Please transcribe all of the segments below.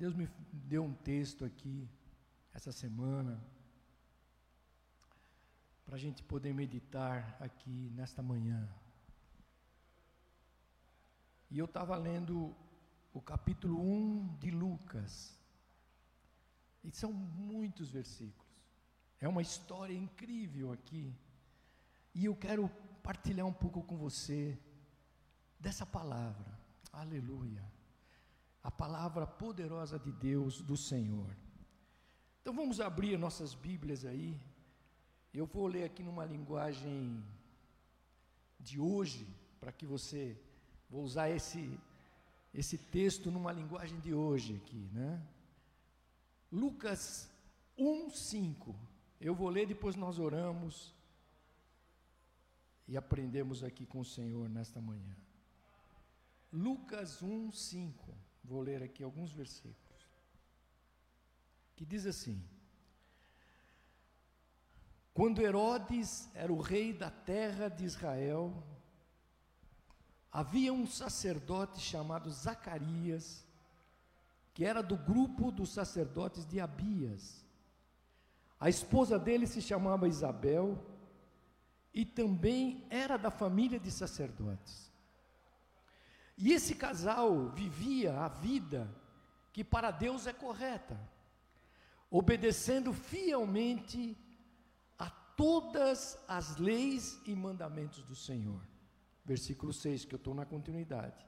Deus me deu um texto aqui, essa semana, para a gente poder meditar aqui nesta manhã. E eu estava lendo o capítulo 1 de Lucas. E são muitos versículos. É uma história incrível aqui. E eu quero partilhar um pouco com você dessa palavra. Aleluia. A palavra poderosa de Deus, do Senhor. Então vamos abrir nossas Bíblias aí. Eu vou ler aqui numa linguagem de hoje, para que você vou usar esse esse texto numa linguagem de hoje aqui, né? Lucas 1:5. Eu vou ler depois nós oramos e aprendemos aqui com o Senhor nesta manhã. Lucas 1:5. Vou ler aqui alguns versículos. Que diz assim: Quando Herodes era o rei da terra de Israel, havia um sacerdote chamado Zacarias, que era do grupo dos sacerdotes de Abias. A esposa dele se chamava Isabel e também era da família de sacerdotes. E esse casal vivia a vida que para Deus é correta, obedecendo fielmente a todas as leis e mandamentos do Senhor. Versículo 6, que eu estou na continuidade.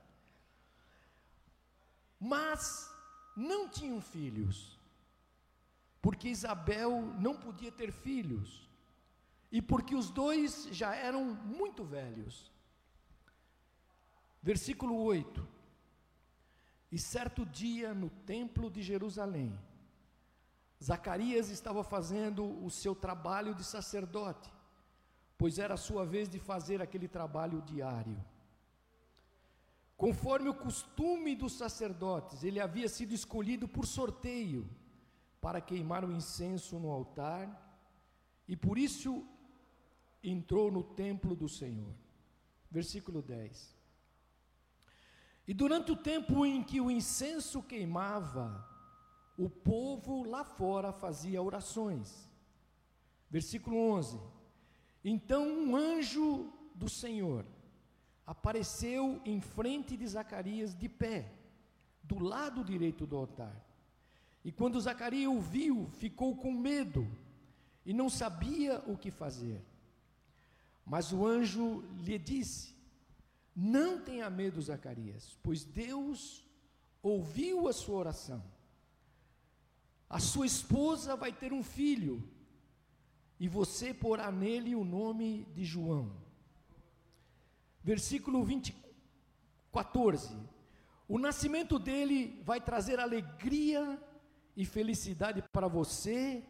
Mas não tinham filhos, porque Isabel não podia ter filhos, e porque os dois já eram muito velhos. Versículo 8: E certo dia no templo de Jerusalém, Zacarias estava fazendo o seu trabalho de sacerdote, pois era a sua vez de fazer aquele trabalho diário. Conforme o costume dos sacerdotes, ele havia sido escolhido por sorteio para queimar o incenso no altar, e por isso entrou no templo do Senhor. Versículo 10. E durante o tempo em que o incenso queimava, o povo lá fora fazia orações. Versículo 11. Então um anjo do Senhor apareceu em frente de Zacarias de pé, do lado direito do altar. E quando Zacarias o viu, ficou com medo e não sabia o que fazer. Mas o anjo lhe disse: Não tenha medo, Zacarias, pois Deus ouviu a sua oração. A sua esposa vai ter um filho e você porá nele o nome de João. Versículo 20, 14. O nascimento dele vai trazer alegria e felicidade para você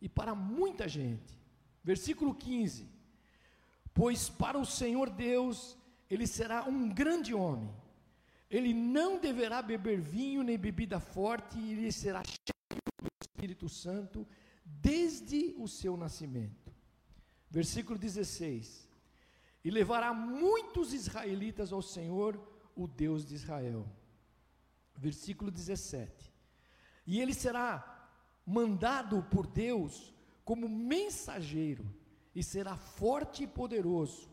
e para muita gente. Versículo 15. Pois para o Senhor Deus ele será um grande homem. Ele não deverá beber vinho nem bebida forte, e ele será cheio do Espírito Santo desde o seu nascimento. Versículo 16: E levará muitos israelitas ao Senhor, o Deus de Israel. Versículo 17: E ele será mandado por Deus como mensageiro, e será forte e poderoso,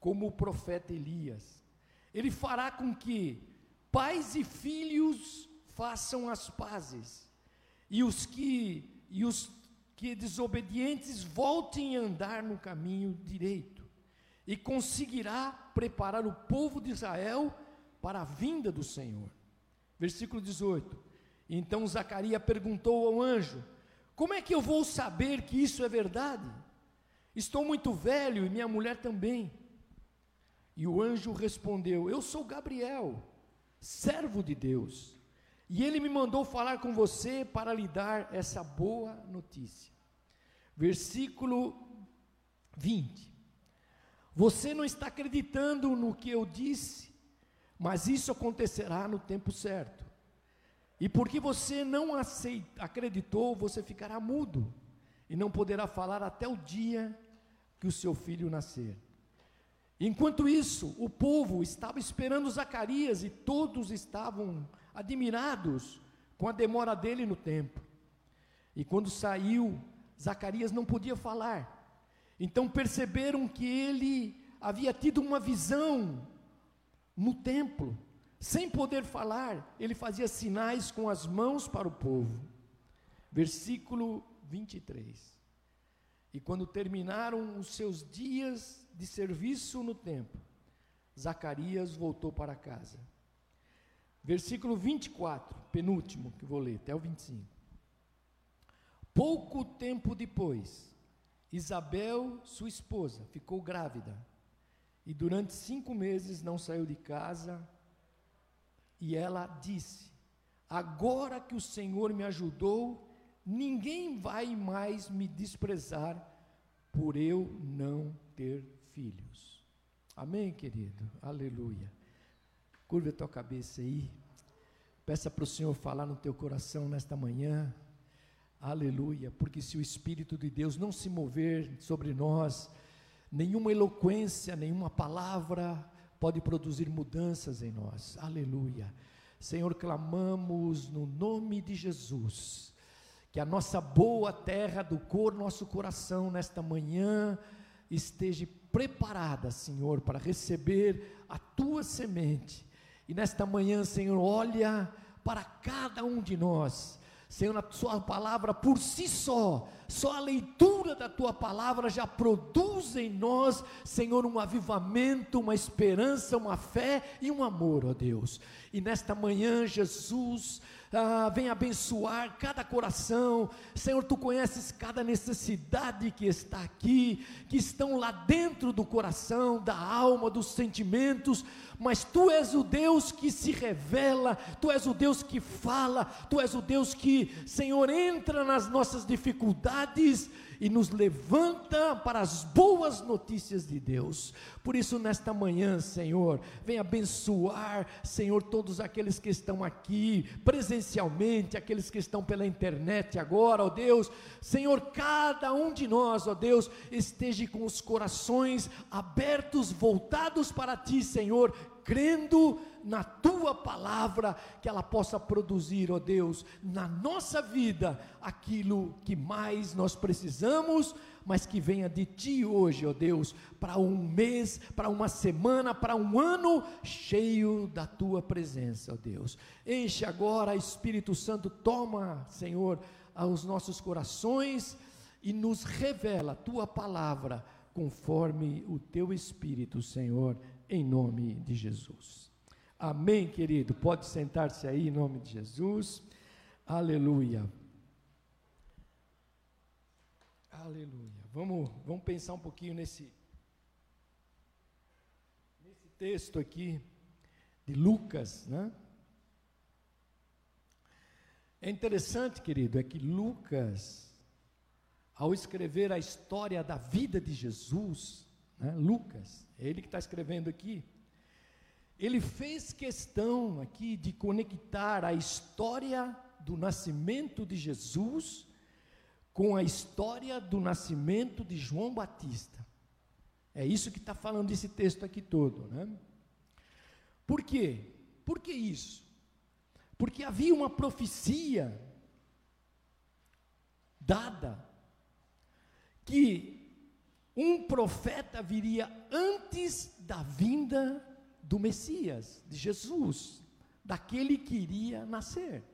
como o profeta Elias. Ele fará com que pais e filhos façam as pazes, e os que e os que desobedientes voltem a andar no caminho direito, e conseguirá preparar o povo de Israel para a vinda do Senhor. Versículo 18. Então Zacarias perguntou ao anjo: Como é que eu vou saber que isso é verdade? Estou muito velho e minha mulher também. E o anjo respondeu: Eu sou Gabriel, servo de Deus, e ele me mandou falar com você para lhe dar essa boa notícia. Versículo 20. Você não está acreditando no que eu disse, mas isso acontecerá no tempo certo. E porque você não aceita, acreditou, você ficará mudo e não poderá falar até o dia que o seu filho nascer. Enquanto isso, o povo estava esperando Zacarias e todos estavam admirados com a demora dele no templo. E quando saiu, Zacarias não podia falar. Então perceberam que ele havia tido uma visão no templo. Sem poder falar, ele fazia sinais com as mãos para o povo. Versículo 23. E quando terminaram os seus dias de serviço no templo, Zacarias voltou para casa. Versículo 24, penúltimo que vou ler, até o 25. Pouco tempo depois, Isabel, sua esposa, ficou grávida e durante cinco meses não saiu de casa. E ela disse: Agora que o Senhor me ajudou, ninguém vai mais me desprezar por eu não ter filhos. Amém, querido? Aleluia. Curva a tua cabeça aí. Peça para o Senhor falar no teu coração nesta manhã. Aleluia. Porque se o Espírito de Deus não se mover sobre nós, nenhuma eloquência, nenhuma palavra pode produzir mudanças em nós. Aleluia. Senhor, clamamos no nome de Jesus, que a nossa boa terra do cor, nosso coração, nesta manhã, esteja preparada, Senhor, para receber a tua semente. E nesta manhã, Senhor, olha para cada um de nós Senhor, a Sua palavra por si só, só a leitura da Tua palavra já produz em nós, Senhor, um avivamento, uma esperança, uma fé e um amor, ó Deus. E nesta manhã, Jesus, ah, vem abençoar cada coração. Senhor, tu conheces cada necessidade que está aqui, que estão lá dentro do coração, da alma, dos sentimentos mas tu és o Deus que se revela, tu és o Deus que fala, tu és o Deus que, Senhor, entra nas nossas dificuldades e nos levanta para as boas notícias de Deus. Por isso, nesta manhã, Senhor, vem abençoar, Senhor, todos aqueles que estão aqui presencialmente, aqueles que estão pela internet agora, ó Deus. Senhor, cada um de nós, ó Deus, esteja com os corações abertos, voltados para Ti, Senhor, crendo na tua palavra, que ela possa produzir, ó Deus, na nossa vida aquilo que mais nós precisamos, mas que venha de ti hoje, ó Deus, para um mês, para uma semana, para um ano cheio da tua presença, ó Deus. Enche agora, Espírito Santo, toma, Senhor, aos nossos corações e nos revela a tua palavra conforme o teu espírito, Senhor em nome de Jesus. Amém, querido? Pode sentar-se aí em nome de Jesus. Aleluia. Aleluia. Vamos, vamos pensar um pouquinho nesse, nesse texto aqui de Lucas, né? É interessante, querido, é que Lucas, ao escrever a história da vida de Jesus, né, Lucas, é ele que está escrevendo aqui. Ele fez questão aqui de conectar a história do nascimento de Jesus com a história do nascimento de João Batista. É isso que está falando esse texto aqui todo, né? Por quê? Por que isso? Porque havia uma profecia dada que um profeta viria antes da vinda do Messias, de Jesus, daquele que iria nascer.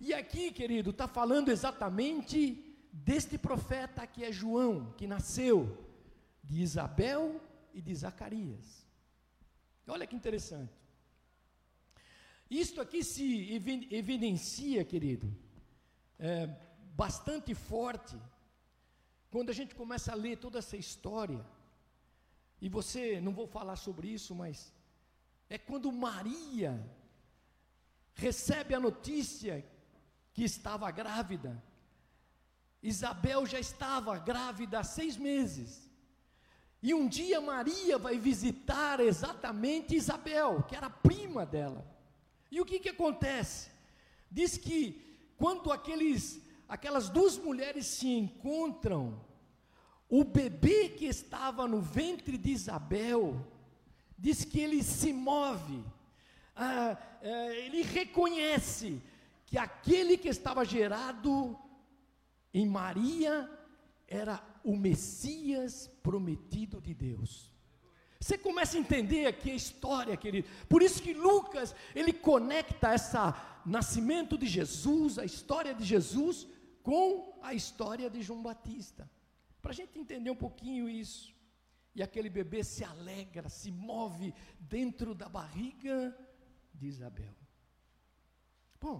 E aqui, querido, está falando exatamente deste profeta que é João, que nasceu de Isabel e de Zacarias. Olha que interessante. Isto aqui se evidencia, querido, é, bastante forte quando a gente começa a ler toda essa história, e você, não vou falar sobre isso, mas é quando Maria recebe a notícia que estava grávida. Isabel já estava grávida há seis meses. E um dia Maria vai visitar exatamente Isabel, que era prima dela. E o que, que acontece? Diz que quando aqueles aquelas duas mulheres se encontram, o bebê que estava no ventre de Isabel, diz que ele se move, ah, ah, ele reconhece que aquele que estava gerado em Maria era o Messias prometido de Deus. Você começa a entender aqui a história, querido. Por isso que Lucas, ele conecta essa nascimento de Jesus, a história de Jesus, com a história de João Batista. Para a gente entender um pouquinho isso. E aquele bebê se alegra, se move dentro da barriga de Isabel. Bom,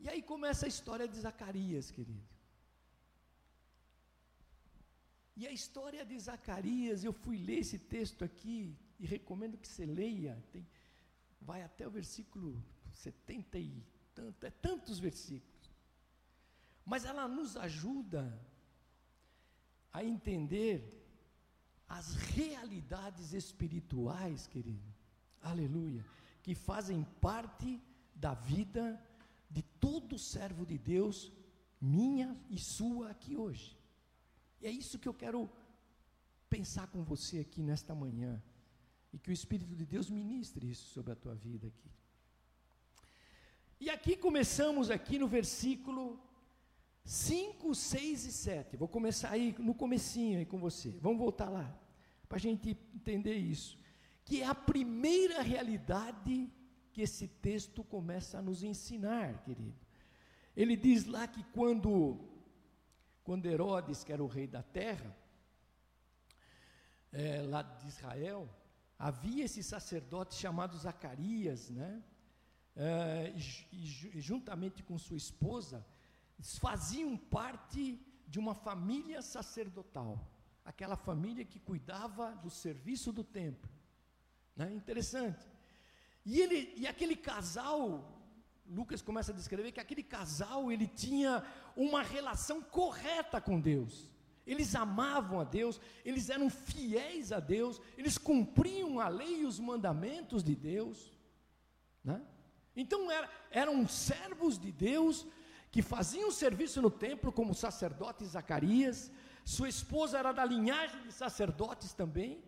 e aí começa a história de Zacarias, querido. E a história de Zacarias, eu fui ler esse texto aqui e recomendo que você leia. Tem, vai até o versículo 70 e tanto, é tantos versículos. Mas ela nos ajuda a entender as realidades espirituais, querido. Aleluia, que fazem parte da vida de todo servo de Deus, minha e sua aqui hoje. E é isso que eu quero pensar com você aqui nesta manhã. E que o Espírito de Deus ministre isso sobre a tua vida aqui. E aqui começamos aqui no versículo 5, 6 e 7. Vou começar aí no comecinho aí com você. Vamos voltar lá para a gente entender isso. Que é a primeira realidade que esse texto começa a nos ensinar, querido. Ele diz lá que quando quando Herodes, que era o rei da terra, é, lá de Israel, havia esse sacerdote chamado Zacarias, né? É, e, e, juntamente com sua esposa, faziam parte de uma família sacerdotal, aquela família que cuidava do serviço do templo. Né? Interessante. E, ele, e aquele casal Lucas começa a descrever que aquele casal ele tinha uma relação correta com Deus. Eles amavam a Deus, eles eram fiéis a Deus, eles cumpriam a lei e os mandamentos de Deus. Né? Então era, eram servos de Deus que faziam serviço no templo, como o sacerdote Zacarias, sua esposa era da linhagem de sacerdotes também,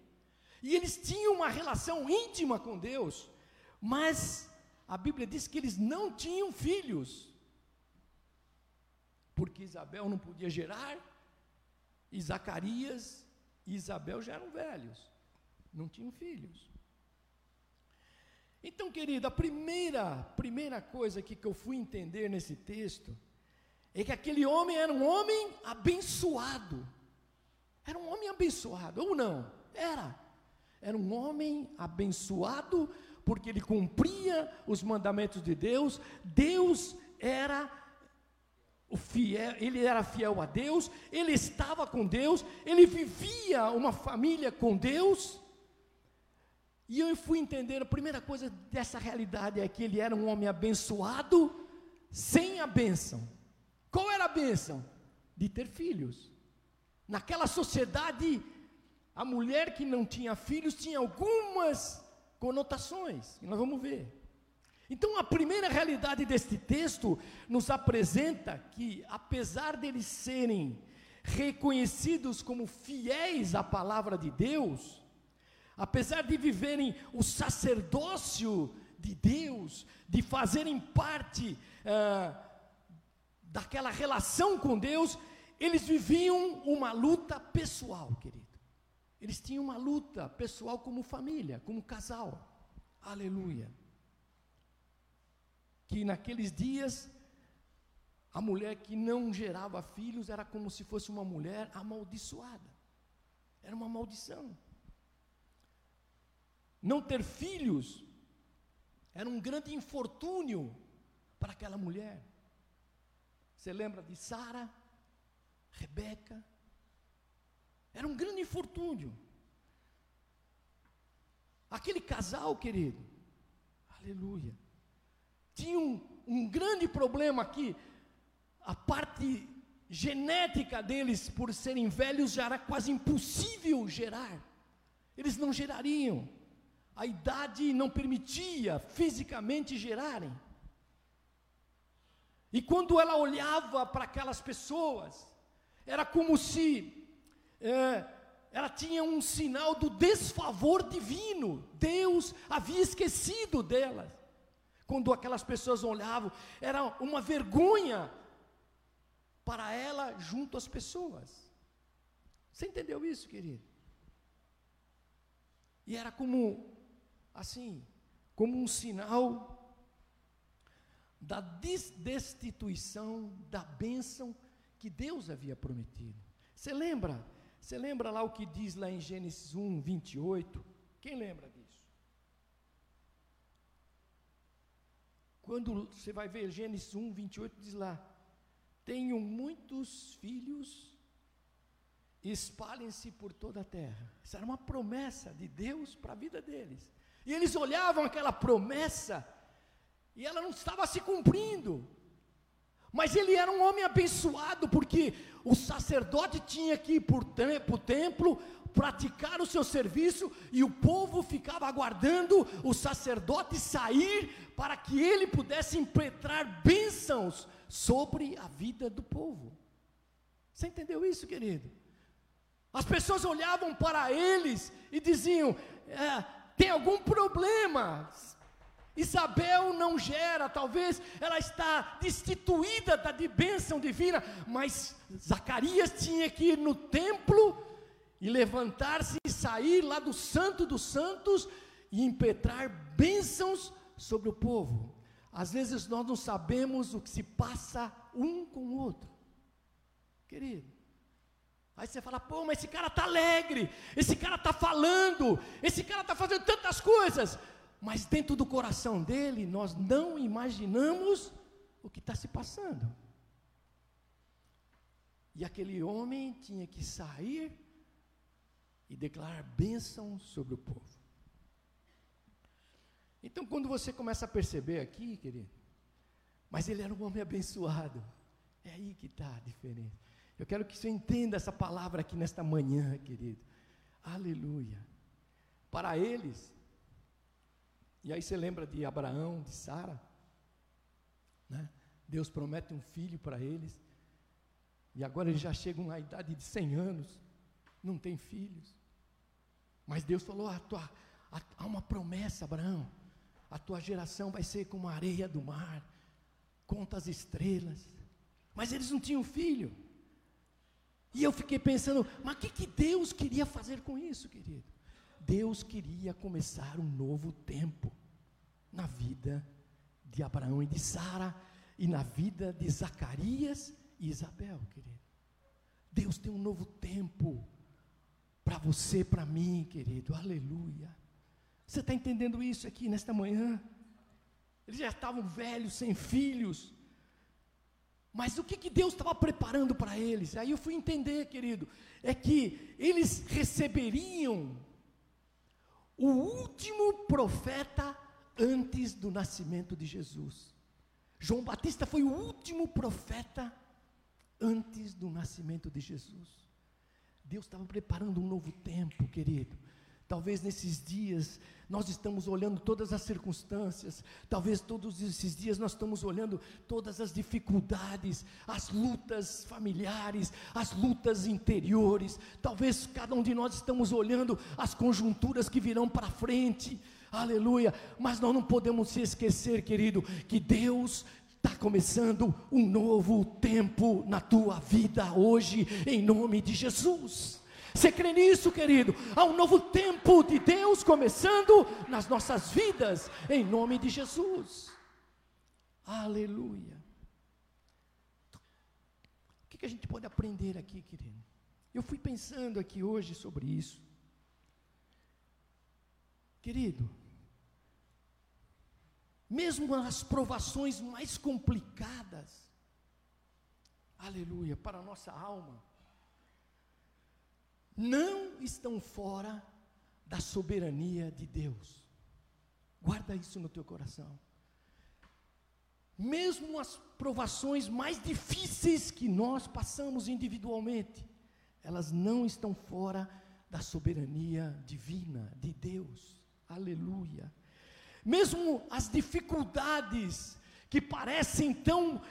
e eles tinham uma relação íntima com Deus, mas a Bíblia diz que eles não tinham filhos, porque Isabel não podia gerar, e Zacarias e Isabel já eram velhos, não tinham filhos. Então, querido, a primeira, primeira coisa que, que eu fui entender nesse texto é que aquele homem era um homem abençoado. Era um homem abençoado, ou não? Era. Era um homem abençoado porque ele cumpria os mandamentos de Deus, Deus era o fiel, ele era fiel a Deus, ele estava com Deus, ele vivia uma família com Deus. E eu fui entender, a primeira coisa dessa realidade é que ele era um homem abençoado sem a bênção. Qual era a bênção? De ter filhos. Naquela sociedade, a mulher que não tinha filhos tinha algumas conotações, e nós vamos ver. Então, a primeira realidade deste texto nos apresenta que, apesar deles serem reconhecidos como fiéis à palavra de Deus, apesar de viverem o sacerdócio de Deus, de fazerem parte ah, daquela relação com Deus, eles viviam uma luta pessoal, querido. Eles tinham uma luta pessoal como família, como casal. Aleluia. Que naqueles dias, a mulher que não gerava filhos era como se fosse uma mulher amaldiçoada. Era uma maldição. Não ter filhos era um grande infortúnio para aquela mulher. Você lembra de Sara, Rebeca, era um grande infortúnio. Aquele casal, querido, aleluia, tinha um, um grande problema aqui. A parte genética deles, por serem velhos, já era quase impossível gerar. Eles não gerariam. A idade não permitia fisicamente gerarem. E quando ela olhava para aquelas pessoas, era como se é, ela tinha um sinal do desfavor divino. Deus havia esquecido delas. Quando aquelas pessoas olhavam, era uma vergonha para ela junto às pessoas. Você entendeu isso, querido? E era como, assim, como um sinal da destituição da bênção que Deus havia prometido. Você lembra? Você lembra lá o que diz lá em Gênesis 1, 28? Quem lembra disso? Quando você vai ver Gênesis 1, 28, diz lá: Tenho muitos filhos espalhem-se por toda a terra. Isso era uma promessa de Deus para a vida deles. E eles olhavam aquela promessa e ela não estava se cumprindo. Mas ele era um homem abençoado, porque o sacerdote tinha que ir para o templo, praticar o seu serviço, e o povo ficava aguardando o sacerdote sair, para que ele pudesse impetrar bênçãos sobre a vida do povo. Você entendeu isso, querido? As pessoas olhavam para eles e diziam: é, tem algum problema. Isabel não gera, talvez ela está destituída da de bênção divina, mas Zacarias tinha que ir no templo e levantar-se e sair lá do Santo dos Santos e impetrar bênçãos sobre o povo. Às vezes nós não sabemos o que se passa um com o outro, querido. Aí você fala, pô, mas esse cara está alegre, esse cara está falando, esse cara está fazendo tantas coisas, mas dentro do coração dele nós não imaginamos o que está se passando. E aquele homem tinha que sair e declarar bênção sobre o povo. Então, quando você começa a perceber aqui, querido, mas ele era um homem abençoado, é aí que está a diferença. Eu quero que você entenda essa palavra aqui nesta manhã, querido. Aleluia. Para eles, e aí você lembra de Abraão, de Sara, né? Deus promete um filho para eles, e agora eles já chegam na idade de 100 anos, não tem filhos. Mas Deus falou: a tua, há uma promessa, Abraão, a tua geração vai ser como a areia do mar, conta as estrelas. Mas eles não tinham filho. E eu fiquei pensando, mas o que, que Deus queria fazer com isso, querido? Deus queria começar um novo tempo na vida de Abraão e de Sara, e na vida de Zacarias e Isabel, querido. Deus tem um novo tempo para você, para mim, querido, aleluia. Você está entendendo isso aqui nesta manhã? Eles já estavam velhos, sem filhos, mas o que, que Deus estava preparando para eles? Aí eu fui entender, querido, é que eles receberiam o último profeta antes do nascimento de Jesus. João Batista foi o último profeta antes do nascimento de Jesus. Deus estava preparando um novo tempo, querido. Talvez nesses dias nós estamos olhando todas as circunstâncias, talvez todos esses dias nós estamos olhando todas as dificuldades, as lutas familiares, as lutas interiores. Talvez cada um de nós estamos olhando as conjunturas que virão para frente. Aleluia! Mas nós não podemos se esquecer, querido, que Deus está começando um novo tempo na tua vida hoje, em nome de Jesus. Você crê nisso, querido? Há um novo tempo de Deus começando nas nossas vidas, em nome de Jesus. Aleluia. O que, a gente pode aprender aqui, querido? Eu fui pensando aqui hoje sobre isso. Querido, mesmo nas provações mais complicadas, aleluia, para a nossa alma, não estão fora da soberania de Deus. Guarda isso no teu coração. Mesmo as provações mais difíceis que nós passamos individualmente, elas não estão fora da soberania divina de Deus. Aleluia. Mesmo as dificuldades que parecem tão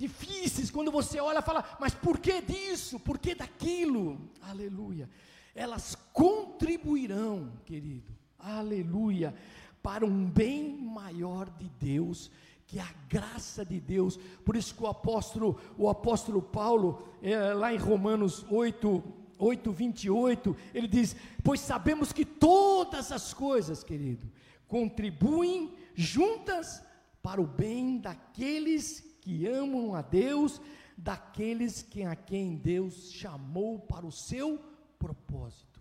difíceis, quando você olha e fala, mas por que disso? Por que daquilo? Aleluia. Elas contribuirão, querido, aleluia, para um bem maior de Deus, que é a graça de Deus. Por isso que o apóstolo, o apóstolo Paulo, é, lá em Romanos 8, 8, 28, ele diz: Pois sabemos que todas as coisas, querido, contribuem juntas para o bem daqueles que amam a Deus, daqueles que, a quem Deus chamou para o seu propósito.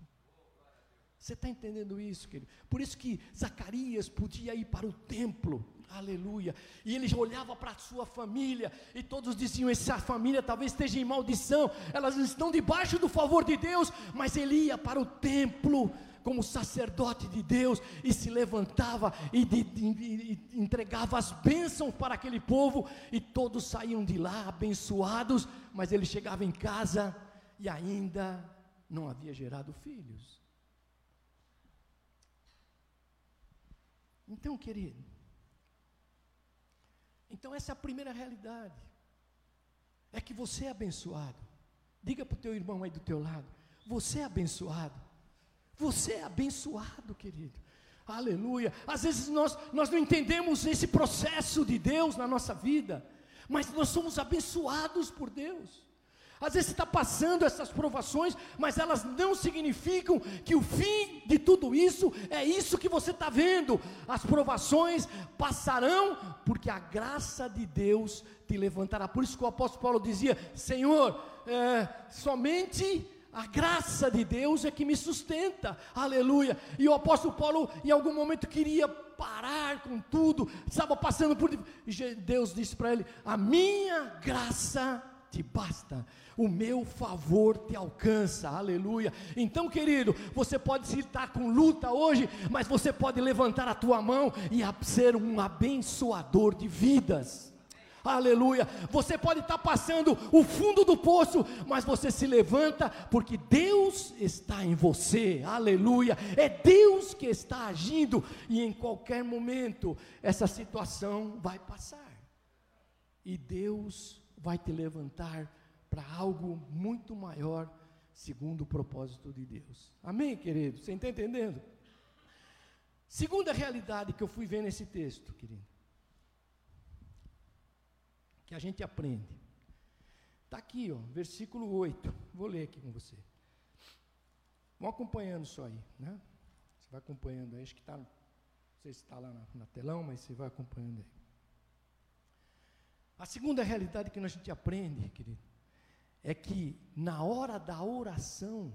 Você está entendendo isso, querido? Por isso que Zacarias podia ir para o templo, aleluia, e ele olhava para a sua família, e todos diziam: essa família talvez esteja em maldição, elas estão debaixo do favor de Deus, mas ele ia para o templo, como sacerdote de Deus e se levantava e, de, e, entregava as bênçãos para aquele povo e todos saíam de lá abençoados, mas ele chegava em casa e ainda não havia gerado filhos. Então, querido, então essa é a primeira realidade. É que você é abençoado. Diga para o teu irmão aí do teu lado, você é abençoado. Você é abençoado, querido. Aleluia. Às vezes nós, nós não entendemos esse processo de Deus na nossa vida, mas nós somos abençoados por Deus. Às vezes está passando essas provações, mas elas não significam que o fim de tudo isso é isso que você está vendo. As provações passarão, porque a graça de Deus te levantará. Por isso que o apóstolo Paulo dizia: Senhor, é, somente a graça de Deus é que me sustenta, aleluia. E o apóstolo Paulo, em algum momento, queria parar com tudo, estava passando por. Deus disse para ele: A minha graça te basta, o meu favor te alcança, aleluia. Então, querido, você pode estar com luta hoje, mas você pode levantar a tua mão e ser um abençoador de vidas. Aleluia. Você pode estar passando o fundo do poço, mas você se levanta porque Deus está em você. Aleluia. É Deus que está agindo e em qualquer momento essa situação vai passar. E Deus vai te levantar para algo muito maior, segundo o propósito de Deus. Amém, querido? Você está entendendo? Segunda realidade que eu fui ver nesse texto, querido, que a gente aprende. Está aqui, ó, versículo 8. Vou ler aqui com você. Vão acompanhando só aí, né? Você vai acompanhando aí, acho que está, não sei se está lá na, na telão, mas você vai acompanhando aí. A segunda realidade que a gente aprende, querido, é que na hora da oração,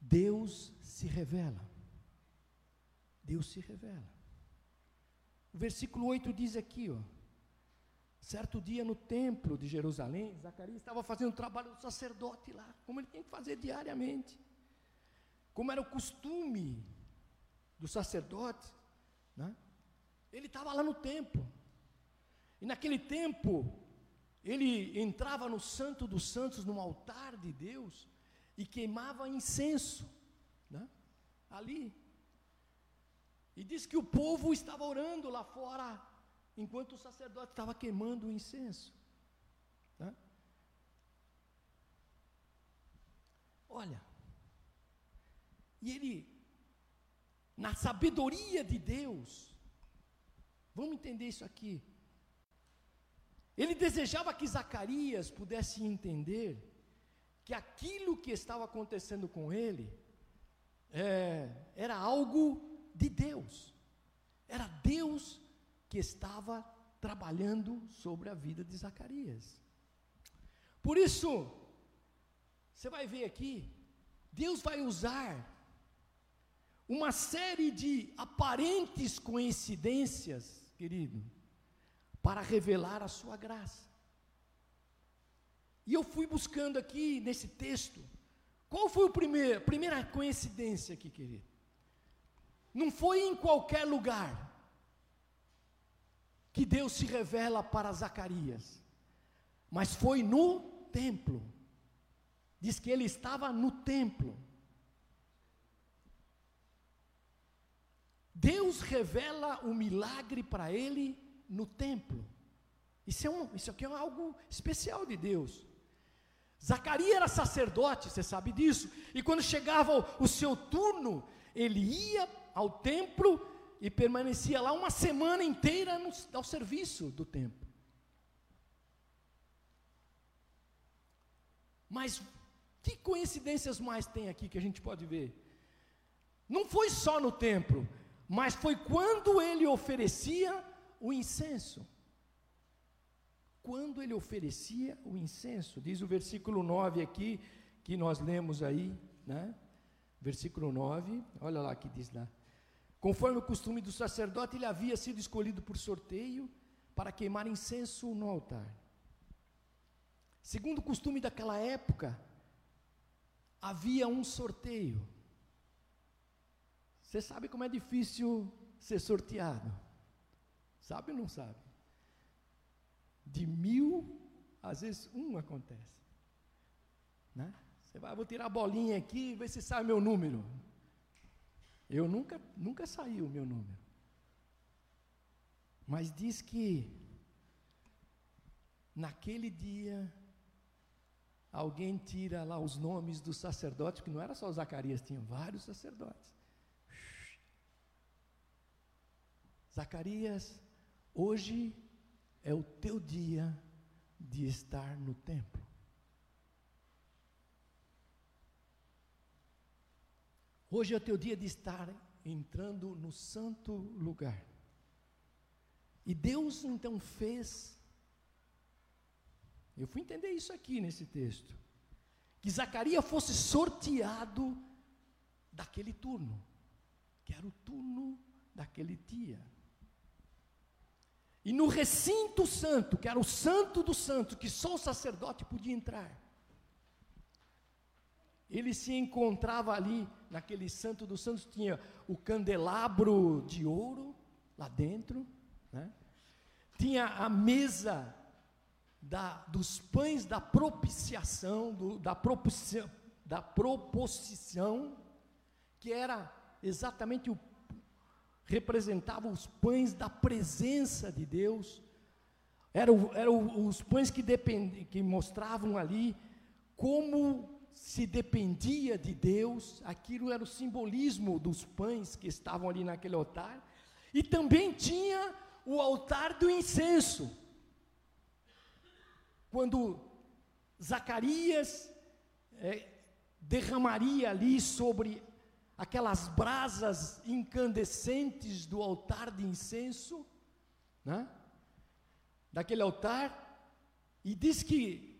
Deus se revela. Deus se revela. O versículo 8 diz aqui, ó. Certo dia no templo de Jerusalém, Zacarias estava fazendo o trabalho do sacerdote lá, como ele tinha que fazer diariamente. Como era o costume do sacerdote, né? Ele estava lá no templo. E naquele tempo, ele entrava no Santo dos Santos, no altar de Deus, e queimava incenso, né? ali. E diz que o povo estava orando lá fora, enquanto o sacerdote estava queimando o incenso. Né? Olha, e ele, na sabedoria de Deus, vamos entender isso aqui. Ele desejava que Zacarias pudesse entender que aquilo que estava acontecendo com ele é, era algo de Deus, era Deus que estava trabalhando sobre a vida de Zacarias. Por isso, você vai ver aqui, Deus vai usar uma série de aparentes coincidências, querido, para revelar a sua graça. E eu fui buscando aqui nesse texto, qual foi a primeira, primeira coincidência aqui, querido? Não foi em qualquer lugar que Deus se revela para Zacarias, mas foi no templo. Diz que ele estava no templo. Deus revela o milagre para ele no templo. Isso, é um, isso aqui é algo especial de Deus. Zacarias era sacerdote, você sabe disso, e quando chegava o, o seu turno, ele ia ao templo e permanecia lá uma semana inteira no, ao serviço do templo. Mas que coincidências mais tem aqui que a gente pode ver? Não foi só no templo, mas foi quando ele oferecia o incenso. Quando ele oferecia o incenso, diz o versículo 9 aqui, que nós lemos aí, né? Versículo 9, olha lá que diz lá. Conforme o costume do sacerdote, ele havia sido escolhido por sorteio para queimar incenso no altar. Segundo o costume daquela época, havia um sorteio. Você sabe como é difícil ser sorteado? Sabe ou não sabe? De mil, às vezes um acontece. Né? Você vai, vou tirar a bolinha aqui e ver se sai meu número. Eu nunca, nunca saiu o meu número. Mas diz que naquele dia alguém tira lá os nomes dos sacerdotes, que não era só Zacarias, tinha vários sacerdotes. Zacarias, hoje é o teu dia de estar no templo. Hoje é o teu dia de estar entrando no santo lugar. E Deus então fez eu fui entender isso aqui nesse texto. Que Zacarias fosse sorteado daquele turno, que era o turno daquele dia. E no recinto santo, que era o santo do santo, que só o sacerdote podia entrar. Ele se encontrava ali, naquele santo dos santos, tinha o candelabro de ouro lá dentro, né? tinha a mesa da, dos pães da propiciação, do, da, proposição, da proposição, que era exatamente o representava os pães da presença de Deus, eram era os pães que, depend, que mostravam ali como se dependia de Deus, aquilo era o simbolismo dos pães que estavam ali naquele altar, e também tinha o altar do incenso, quando Zacarias é, derramaria ali sobre aquelas brasas incandescentes do altar de incenso, né? daquele altar, e diz que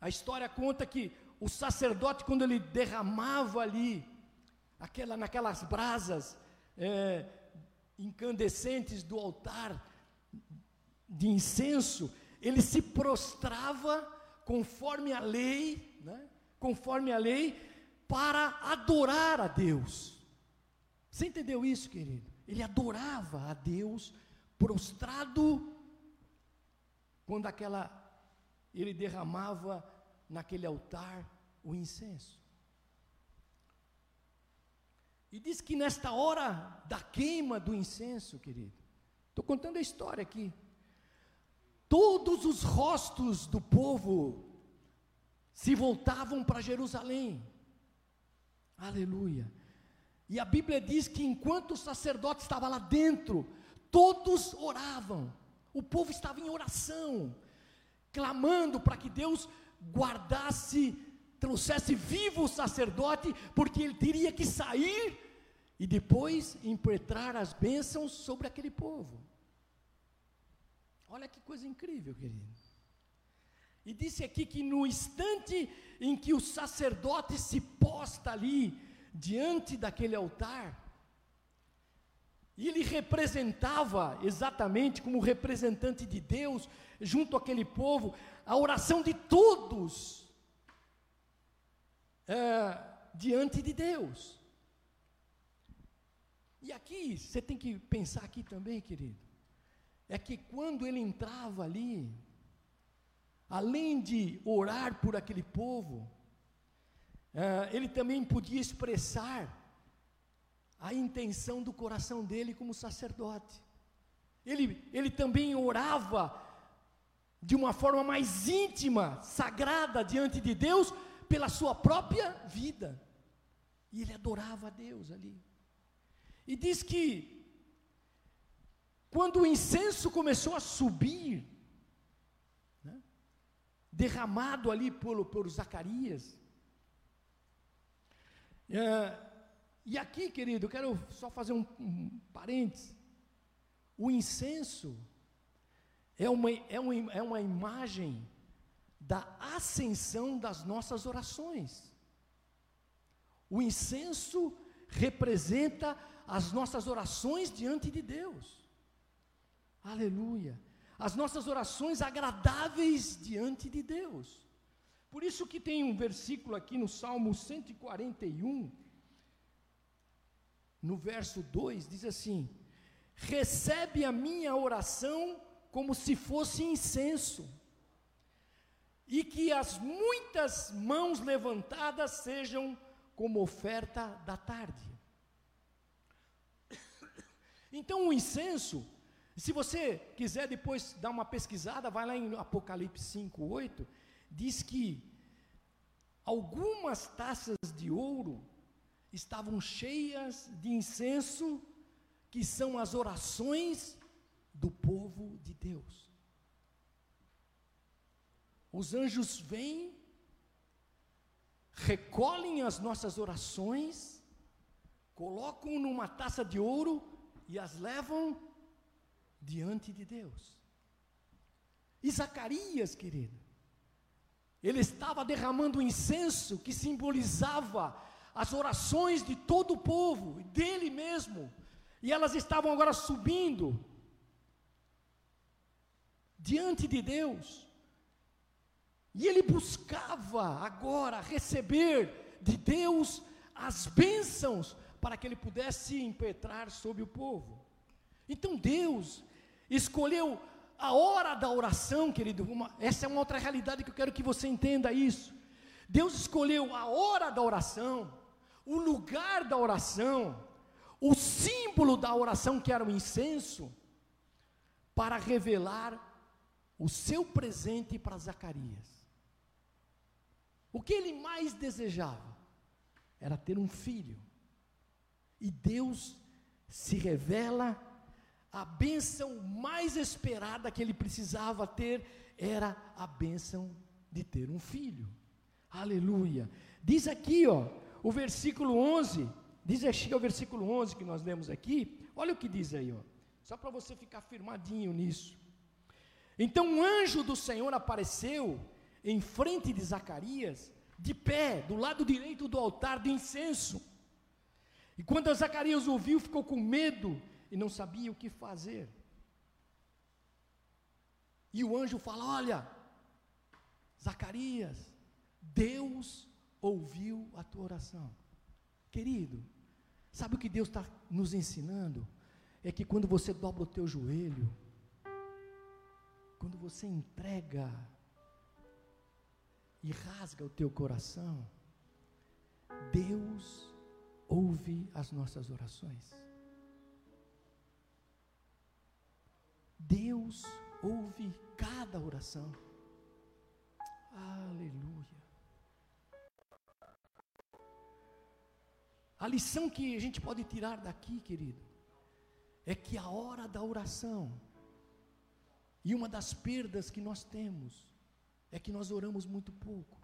a história conta que o sacerdote, quando ele derramava ali, aquela, naquelas brasas é, incandescentes do altar de incenso, ele se prostrava conforme a lei, né? conforme a lei, para adorar a Deus. Você entendeu isso, querido? Ele adorava a Deus prostrado quando aquela ele derramava naquele altar o incenso. E diz que nesta hora da queima do incenso, querido, estou contando a história aqui todos os rostos do povo se voltavam para Jerusalém. Aleluia. E a Bíblia diz que enquanto o sacerdote estava lá dentro, todos oravam. O povo estava em oração, clamando para que Deus guardasse, trouxesse vivo o sacerdote, porque ele teria que sair e depois impetrar as bênçãos sobre aquele povo. Olha que coisa incrível, querido. E disse aqui que no instante em que o sacerdote se posta ali, diante daquele altar, e ele representava exatamente como representante de Deus, junto àquele povo, a oração de todos é, diante de Deus. E aqui, você tem que pensar aqui também, querido é que quando ele entrava ali, além de orar por aquele povo, é, ele também podia expressar a intenção do coração dele como sacerdote. Ele, ele também orava de uma forma mais íntima, sagrada diante de Deus, pela sua própria vida. E ele adorava a Deus ali. E diz que quando o incenso começou a subir, né, derramado ali por, por Zacarias, é, e aqui, querido, eu quero só fazer um, um parênteses. O incenso é uma, é, uma, é uma imagem da ascensão das nossas orações. O incenso representa as nossas orações diante de Deus. Aleluia. As nossas orações agradáveis diante de Deus. Por isso que tem um versículo aqui no Salmo 141, no verso 2, diz assim: Recebe a minha oração como se fosse incenso, e que as muitas mãos levantadas sejam como oferta da tarde. Então o incenso, se você quiser depois dar uma pesquisada, vai lá em Apocalipse 5, 8, diz que algumas taças de ouro estavam cheias de incenso, que são as orações do povo de Deus. Os anjos vêm, recolhem as nossas orações, colocam numa taça de ouro e as levam diante de Deus. E Zacarias, querido, ele estava derramando incenso que simbolizava as orações de todo o povo, dele mesmo, e elas estavam agora subindo diante de Deus. E ele buscava agora receber de Deus as bênçãos para que ele pudesse impetrar sobre o povo. Então Deus escolheu a hora da oração, querido. Uma, essa é uma outra realidade que eu quero que você entenda isso. Deus escolheu a hora da oração, o lugar da oração, o símbolo da oração, que era o incenso, para revelar o seu presente para Zacarias. O que ele mais desejava era ter um filho. E Deus se revela, a bênção mais esperada que ele precisava ter era a bênção de ter um filho. Aleluia. Diz aqui, ó, o versículo 11, diz aqui o versículo 11 que nós lemos aqui, olha o que diz aí, ó, só para você ficar firmadinho nisso. Então um anjo do Senhor apareceu em frente de Zacarias, de pé, do lado direito do altar de incenso. E quando Zacarias ouviu, ficou com medo e não sabia o que fazer. E o anjo fala: Olha, Zacarias, Deus ouviu a tua oração. Querido, sabe o que Deus está nos ensinando? É que quando você dobra o teu joelho, quando você entrega e rasga o teu coração, Deus ouve as nossas orações. Deus ouve cada oração. Aleluia. A lição que a gente pode tirar daqui, querido, é que a hora da oração, e uma das perdas que nós temos, é que nós oramos muito pouco.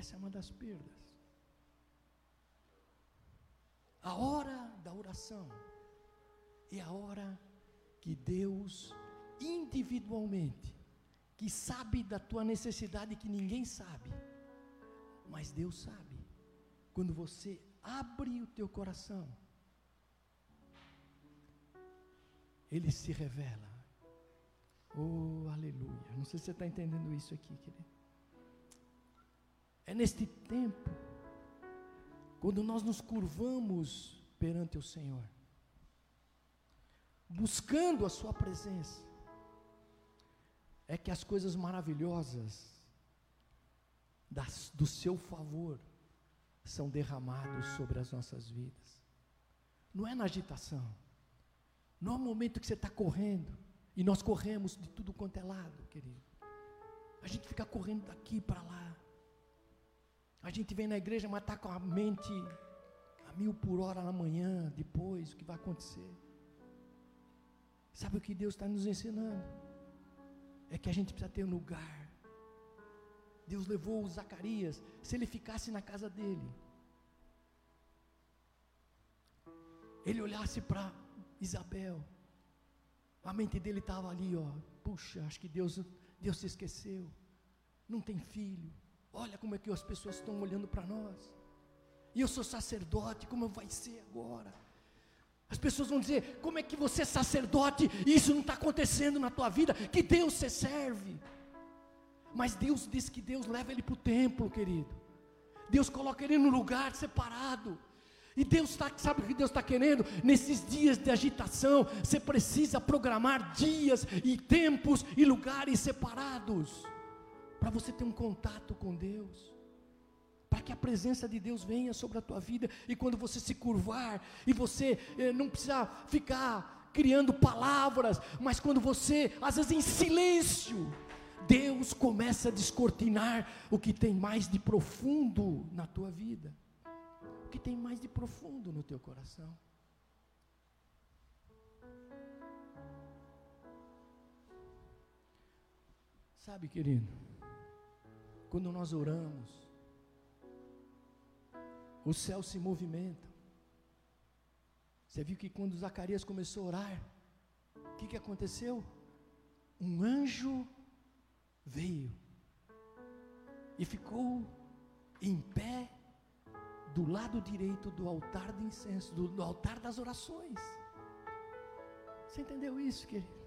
Essa é uma das perdas. A hora da oração é a hora que Deus, individualmente, que sabe da tua necessidade que ninguém sabe, mas Deus sabe quando você abre o teu coração, ele se revela. Oh, aleluia. Não sei se você está entendendo isso aqui, querido. É neste tempo, quando nós nos curvamos perante o Senhor, buscando a Sua presença, é que as coisas maravilhosas das, do Seu favor são derramados sobre as nossas vidas. Não é na agitação. Não é o momento que você está correndo. E nós corremos de tudo quanto é lado, querido. A gente fica correndo daqui para lá. A gente vem na igreja, mas está com a mente, a mil por hora na manhã, depois, o que vai acontecer? Sabe o que Deus está nos ensinando? É que a gente precisa ter um lugar. Deus levou o Zacarias, se ele ficasse na casa dele, ele olhasse para Isabel, a mente dele estava ali, ó. Puxa, acho que Deus, Deus se esqueceu. Não tem filho. Olha como é que as pessoas estão olhando para nós. E eu sou sacerdote, como vai ser agora? As pessoas vão dizer: como é que você é sacerdote e isso não está acontecendo na tua vida? Que Deus você serve? Mas Deus diz que Deus leva ele para o templo, querido. Deus coloca ele no lugar separado. E Deus está, sabe o que Deus está querendo? Nesses dias de agitação, você precisa programar dias e tempos e lugares separados para você ter um contato com Deus, para que a presença de Deus venha sobre a tua vida e quando você se curvar e você eh, não precisa ficar criando palavras, mas quando você, às vezes em silêncio, Deus começa a descortinar o que tem mais de profundo na tua vida o que tem mais de profundo no teu coração. Sabe, querido, quando nós oramos, o céu se movimenta. Você viu que quando Zacarias começou a orar, o que, que aconteceu? Um anjo veio e ficou em pé do lado direito do altar de incenso, do, do altar das orações. Você entendeu isso, querido?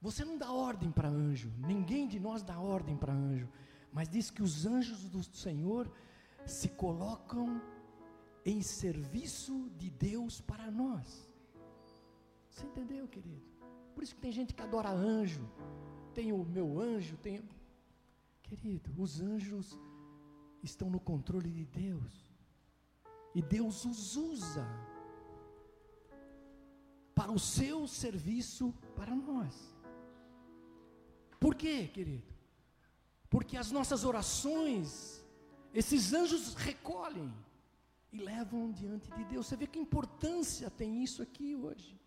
Você não dá ordem para anjo, ninguém de nós dá ordem para anjo, mas diz que os anjos do Senhor se colocam em serviço de Deus para nós. Você entendeu, querido? Por isso que tem gente que adora anjo, tem o meu anjo, tem Querido, os anjos estão no controle de Deus. E Deus os usa para o seu serviço para nós. Por quê, querido? Porque as nossas orações, esses anjos recolhem e levam diante de Deus. Você vê que importância tem isso aqui hoje.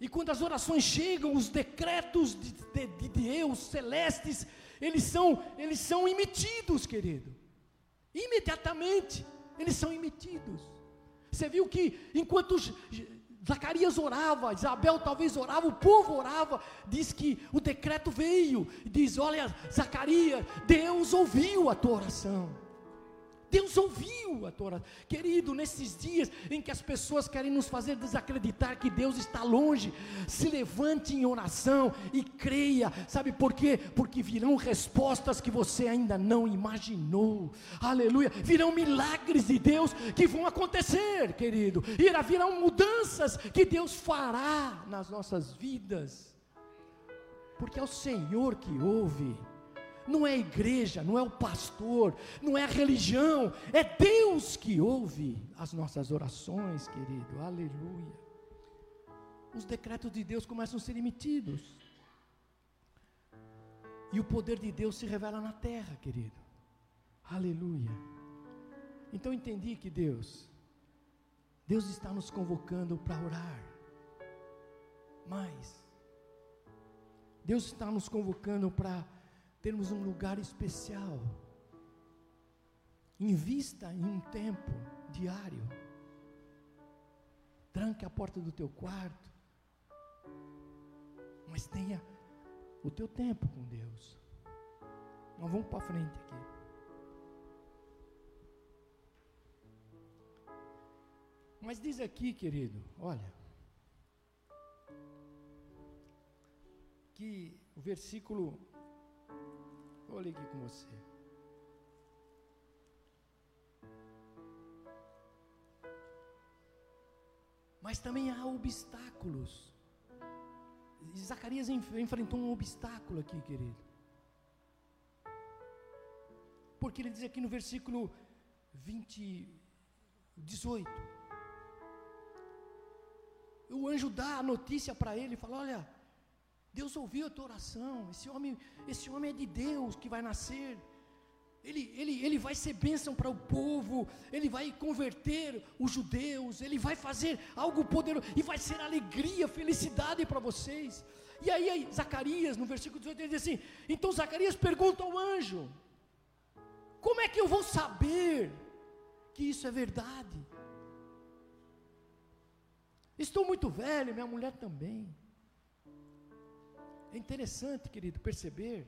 E quando as orações chegam, os decretos de, de, de Deus celestes, eles são, eles são emitidos, querido. Imediatamente, eles são emitidos. Você viu que enquanto Zacarias orava, Isabel talvez orava, o povo orava, diz que o decreto veio, diz: Olha, Zacarias, Deus ouviu a tua oração. Deus ouviu a tua oração. Querido, nesses dias em que as pessoas querem nos fazer desacreditar que Deus está longe, se levante em oração e creia. Sabe por quê? Porque virão respostas que você ainda não imaginou. Aleluia. Virão milagres de Deus que vão acontecer, querido. Irá virão mudanças que Deus fará nas nossas vidas. Porque é o Senhor que ouve não é a igreja, não é o pastor, não é a religião, é Deus que ouve as nossas orações, querido, aleluia. Os decretos de Deus começam a ser emitidos, e o poder de Deus se revela na terra, querido, aleluia. Então entendi que Deus, Deus está nos convocando para orar, mais, Deus está nos convocando para termos um lugar especial. Invista em um tempo diário. Tranque a porta do teu quarto. Mas tenha o teu tempo com Deus. Nós vamos para frente aqui. Mas diz aqui, querido, olha, que o versículo Vou ler aqui com você. Mas também há obstáculos. Zacarias enfrentou um obstáculo aqui, querido. Porque ele diz aqui no versículo 20, 18. O anjo dá a notícia para ele fala: Olha, Deus ouviu a tua oração. Esse homem, esse homem é de Deus que vai nascer. Ele, ele, ele vai ser bênção para o povo, ele vai converter os judeus, ele vai fazer algo poderoso, e vai ser alegria, felicidade para vocês. E aí, aí, Zacarias, no versículo 18, ele diz assim: Então Zacarias pergunta ao anjo: Como é que eu vou saber que isso é verdade? Estou muito velho, minha mulher também. É interessante, querido, perceber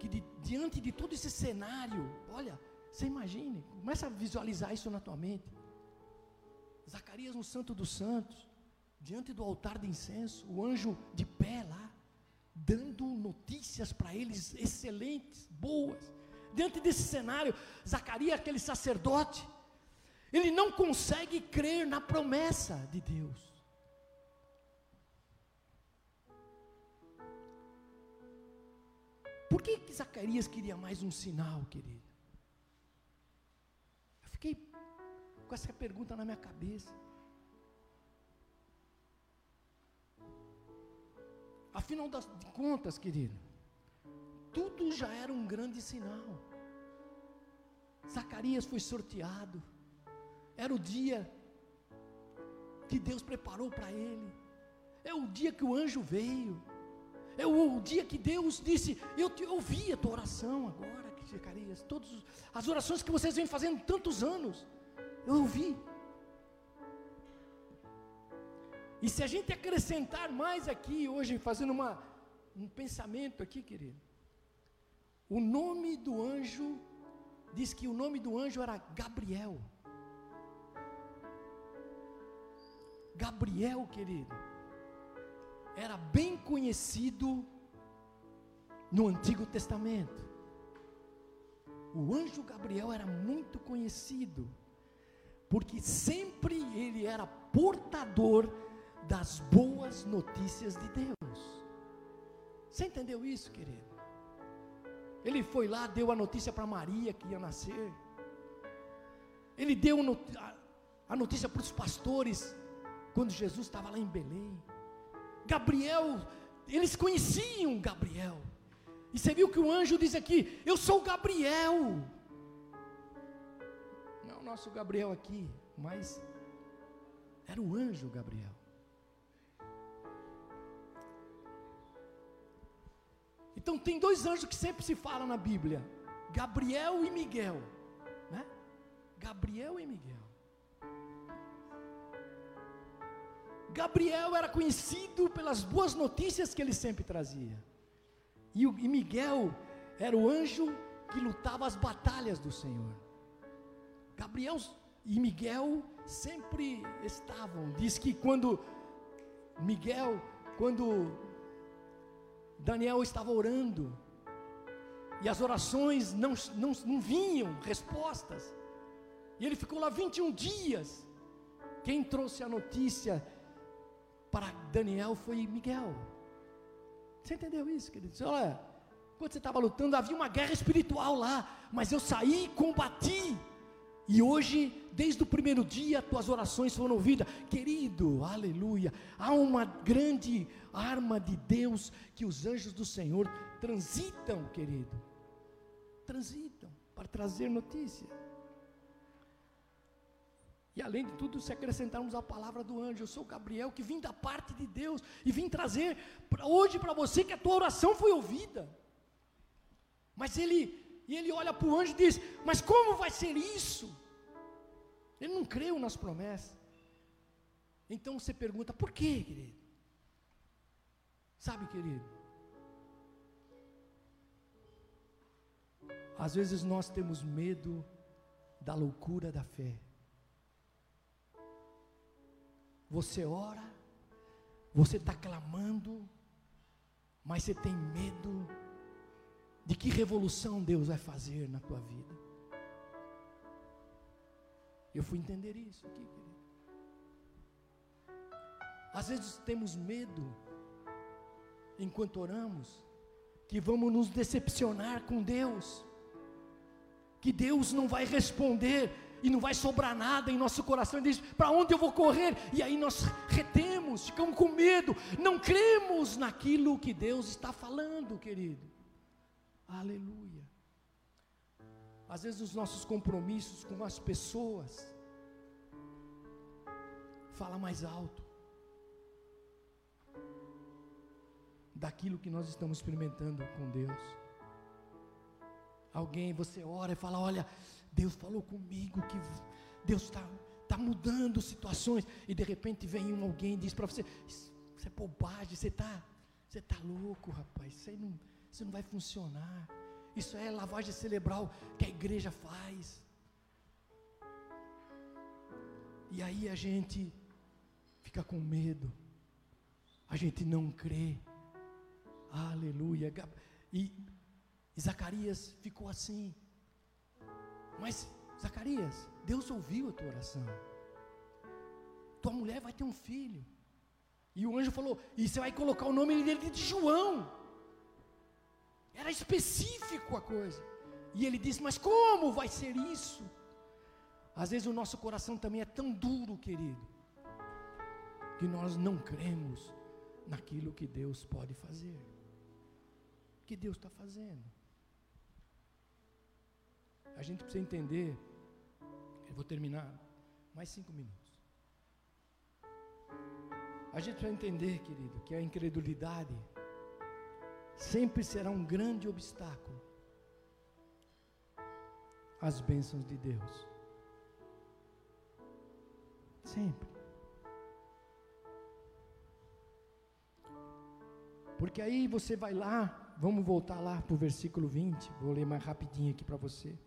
que de, diante de todo esse cenário, olha, você imagine, começa a visualizar isso na tua mente. Zacarias no Santo dos Santos, diante do altar de incenso, o anjo de pé lá, dando notícias para eles excelentes, boas. Diante desse cenário, Zacarias, aquele sacerdote, ele não consegue crer na promessa de Deus. Por que, que Zacarias queria mais um sinal, querido? Eu fiquei com essa pergunta na minha cabeça. Afinal das contas, querido, tudo já era um grande sinal. Zacarias foi sorteado. Era o dia que Deus preparou para ele. É o dia que o anjo veio. É o dia que Deus disse: Eu te ouvi a tua oração agora, Zacarias. Todas as orações que vocês vêm fazendo tantos anos, eu ouvi. E se a gente acrescentar mais aqui hoje, fazendo uma, um pensamento aqui, querido, o nome do anjo, diz que o nome do anjo era Gabriel. Gabriel, querido, era bem conhecido no Antigo Testamento. O anjo Gabriel era muito conhecido, porque sempre ele era portador das boas notícias de Deus. Você entendeu isso, querido? Ele foi lá, deu a notícia para Maria que ia nascer. Ele deu a notícia para os pastores quando Jesus estava lá em Belém. Gabriel, eles conheciam Gabriel. E você viu que o anjo diz aqui: Eu sou Gabriel. Não é o nosso Gabriel aqui, mas era o anjo Gabriel. Então tem dois anjos que sempre se falam na Bíblia: Gabriel e Miguel. Né? Gabriel e Miguel. Gabriel era conhecido pelas boas notícias que ele sempre trazia. E, o, e Miguel era o anjo que lutava as batalhas do Senhor. Gabriel e Miguel sempre estavam. Diz que quando Miguel, quando Daniel estava orando, e as orações não, não, não vinham respostas, e ele ficou lá 21 dias. Quem trouxe a notícia para Daniel foi Miguel. Você entendeu isso, querido? Olha, quando você estava lutando, havia uma guerra espiritual lá, mas eu saí e combati. E hoje, desde o primeiro dia, tuas orações foram ouvidas. Querido, aleluia. Há uma grande arma de Deus que os anjos do Senhor transitam, querido. Transitam para trazer notícia. E além de tudo, se acrescentarmos a palavra do anjo, eu sou Gabriel, que vim da parte de Deus e vim trazer pra hoje para você que a tua oração foi ouvida. Mas ele, e ele olha para o anjo e diz: Mas como vai ser isso? Ele não creu nas promessas. Então você pergunta: Por quê, querido? Sabe, querido? Às vezes nós temos medo da loucura da fé. Você ora, você está clamando, mas você tem medo de que revolução Deus vai fazer na tua vida. Eu fui entender isso aqui, querido. Às vezes temos medo, enquanto oramos, que vamos nos decepcionar com Deus, que Deus não vai responder e não vai sobrar nada em nosso coração, e diz: para onde eu vou correr? E aí nós retemos, ficamos com medo, não cremos naquilo que Deus está falando, querido. Aleluia. Às vezes os nossos compromissos com as pessoas fala mais alto daquilo que nós estamos experimentando com Deus. Alguém, você ora e fala: Olha, Deus falou comigo que Deus está tá mudando situações, e de repente vem um alguém e diz para você: Isso é bobagem, você está você tá louco, rapaz, isso, não, isso não vai funcionar. Isso é lavagem cerebral que a igreja faz. E aí a gente fica com medo, a gente não crê. Aleluia. E Zacarias ficou assim. Mas, Zacarias, Deus ouviu a tua oração. Tua mulher vai ter um filho. E o anjo falou: E você vai colocar o nome dele de João. Era específico a coisa. E ele disse: Mas como vai ser isso? Às vezes o nosso coração também é tão duro, querido, que nós não cremos naquilo que Deus pode fazer. Que Deus está fazendo. A gente precisa entender. Eu vou terminar mais cinco minutos. A gente precisa entender, querido, que a incredulidade sempre será um grande obstáculo às bênçãos de Deus. Sempre. Porque aí você vai lá, vamos voltar lá para o versículo 20, vou ler mais rapidinho aqui para você.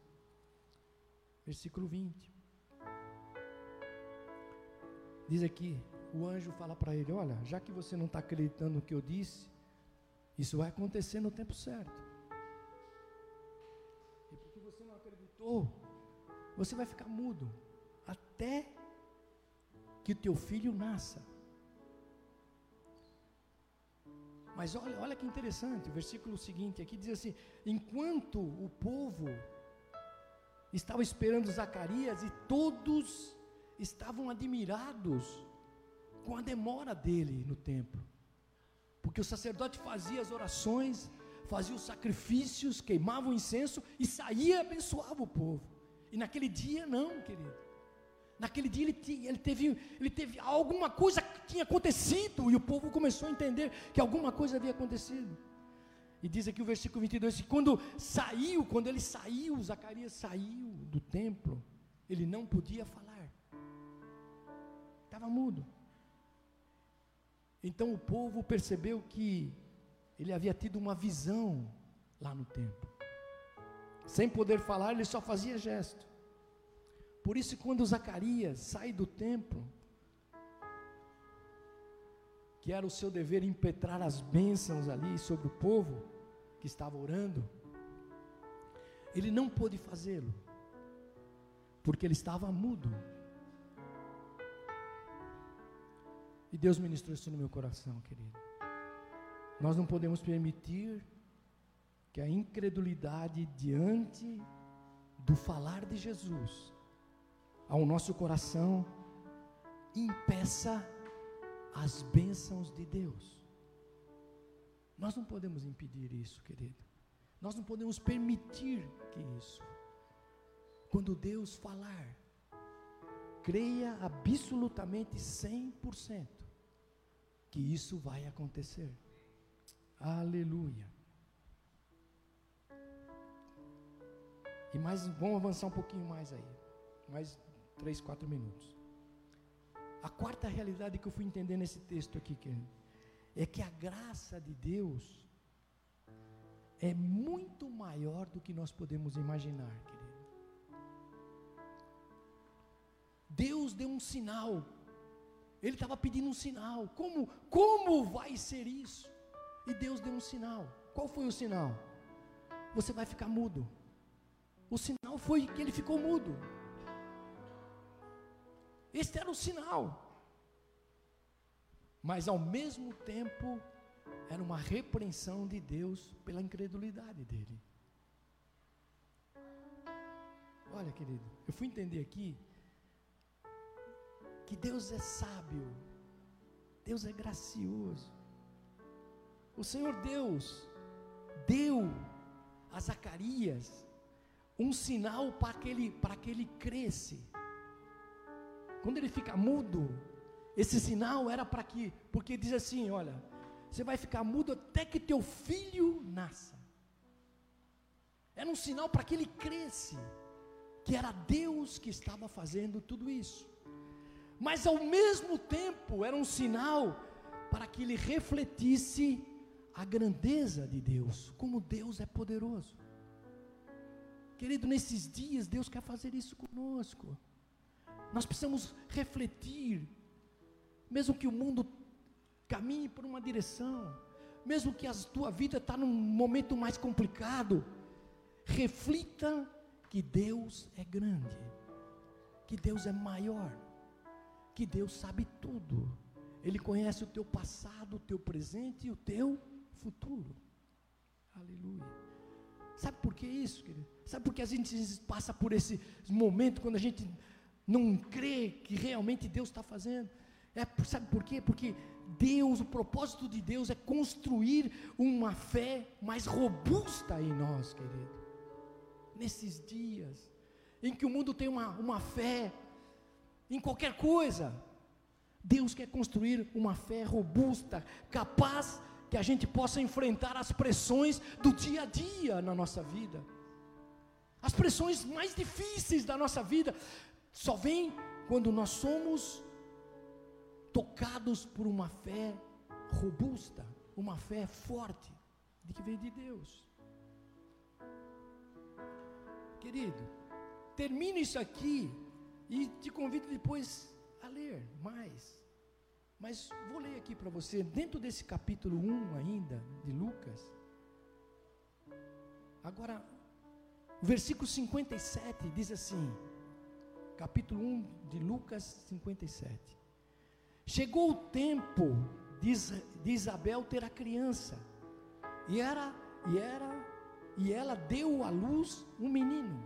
Versículo 20. Diz aqui: o anjo fala para ele: Olha, já que você não está acreditando no que eu disse, isso vai acontecer no tempo certo. E porque você não acreditou, você vai ficar mudo até que o teu filho nasça. Mas olha, olha que interessante, o versículo seguinte aqui diz assim: enquanto o povo estava esperando Zacarias e todos estavam admirados com a demora dele no templo. Porque o sacerdote fazia as orações, fazia os sacrifícios, queimava o incenso e saía e abençoava o povo. E naquele dia não, querido. Naquele dia ele, ele, teve, ele teve alguma coisa que tinha acontecido e o povo começou a entender que alguma coisa havia acontecido. E diz aqui o versículo 22 que quando saiu, quando ele saiu, Zacarias saiu do templo, ele não podia falar. Estava mudo. Então o povo percebeu que ele havia tido uma visão lá no templo. Sem poder falar, ele só fazia gesto. Por isso, quando Zacarias sai do templo, que era o seu dever impetrar as bênçãos ali sobre o povo, que estava orando, ele não pôde fazê-lo, porque ele estava mudo. E Deus ministrou isso no meu coração, querido. Nós não podemos permitir que a incredulidade diante do falar de Jesus ao nosso coração impeça as bênçãos de Deus. Nós não podemos impedir isso, querido. Nós não podemos permitir que isso. Quando Deus falar, creia absolutamente 100% que isso vai acontecer. Aleluia. E mais, vamos avançar um pouquinho mais aí. Mais três, quatro minutos. A quarta realidade que eu fui entender nesse texto aqui, querido é que a graça de Deus é muito maior do que nós podemos imaginar, querido. Deus deu um sinal. Ele estava pedindo um sinal. Como, como vai ser isso? E Deus deu um sinal. Qual foi o sinal? Você vai ficar mudo. O sinal foi que ele ficou mudo. Este era o sinal mas ao mesmo tempo era uma repreensão de Deus pela incredulidade dele. Olha, querido, eu fui entender aqui que Deus é sábio, Deus é gracioso. O Senhor Deus deu a Zacarias um sinal para que ele, para que ele cresce. Quando ele fica mudo, esse sinal era para que, porque diz assim: olha, você vai ficar mudo até que teu filho nasça. Era um sinal para que ele cresce, que era Deus que estava fazendo tudo isso. Mas ao mesmo tempo era um sinal para que ele refletisse a grandeza de Deus, como Deus é poderoso. Querido, nesses dias Deus quer fazer isso conosco. Nós precisamos refletir, mesmo que o mundo caminhe por uma direção, mesmo que a tua vida está num momento mais complicado, reflita que Deus é grande, que Deus é maior, que Deus sabe tudo. Ele conhece o teu passado, o teu presente e o teu futuro. Aleluia. Sabe por que isso, querido? Sabe por que a gente passa por esse momento quando a gente não crê que realmente Deus está fazendo? É, sabe por quê? Porque Deus, o propósito de Deus é construir uma fé mais robusta em nós, querido. Nesses dias em que o mundo tem uma, uma fé em qualquer coisa, Deus quer construir uma fé robusta, capaz que a gente possa enfrentar as pressões do dia a dia na nossa vida. As pressões mais difíceis da nossa vida só vêm quando nós somos tocados por uma fé robusta, uma fé forte, de que vem de Deus. Querido, termine isso aqui e te convido depois a ler mais. Mas vou ler aqui para você, dentro desse capítulo 1 ainda, de Lucas. Agora, o versículo 57 diz assim, capítulo 1 de Lucas 57. Chegou o tempo de, Isabel ter a criança, e era, e era, e ela deu à luz um menino,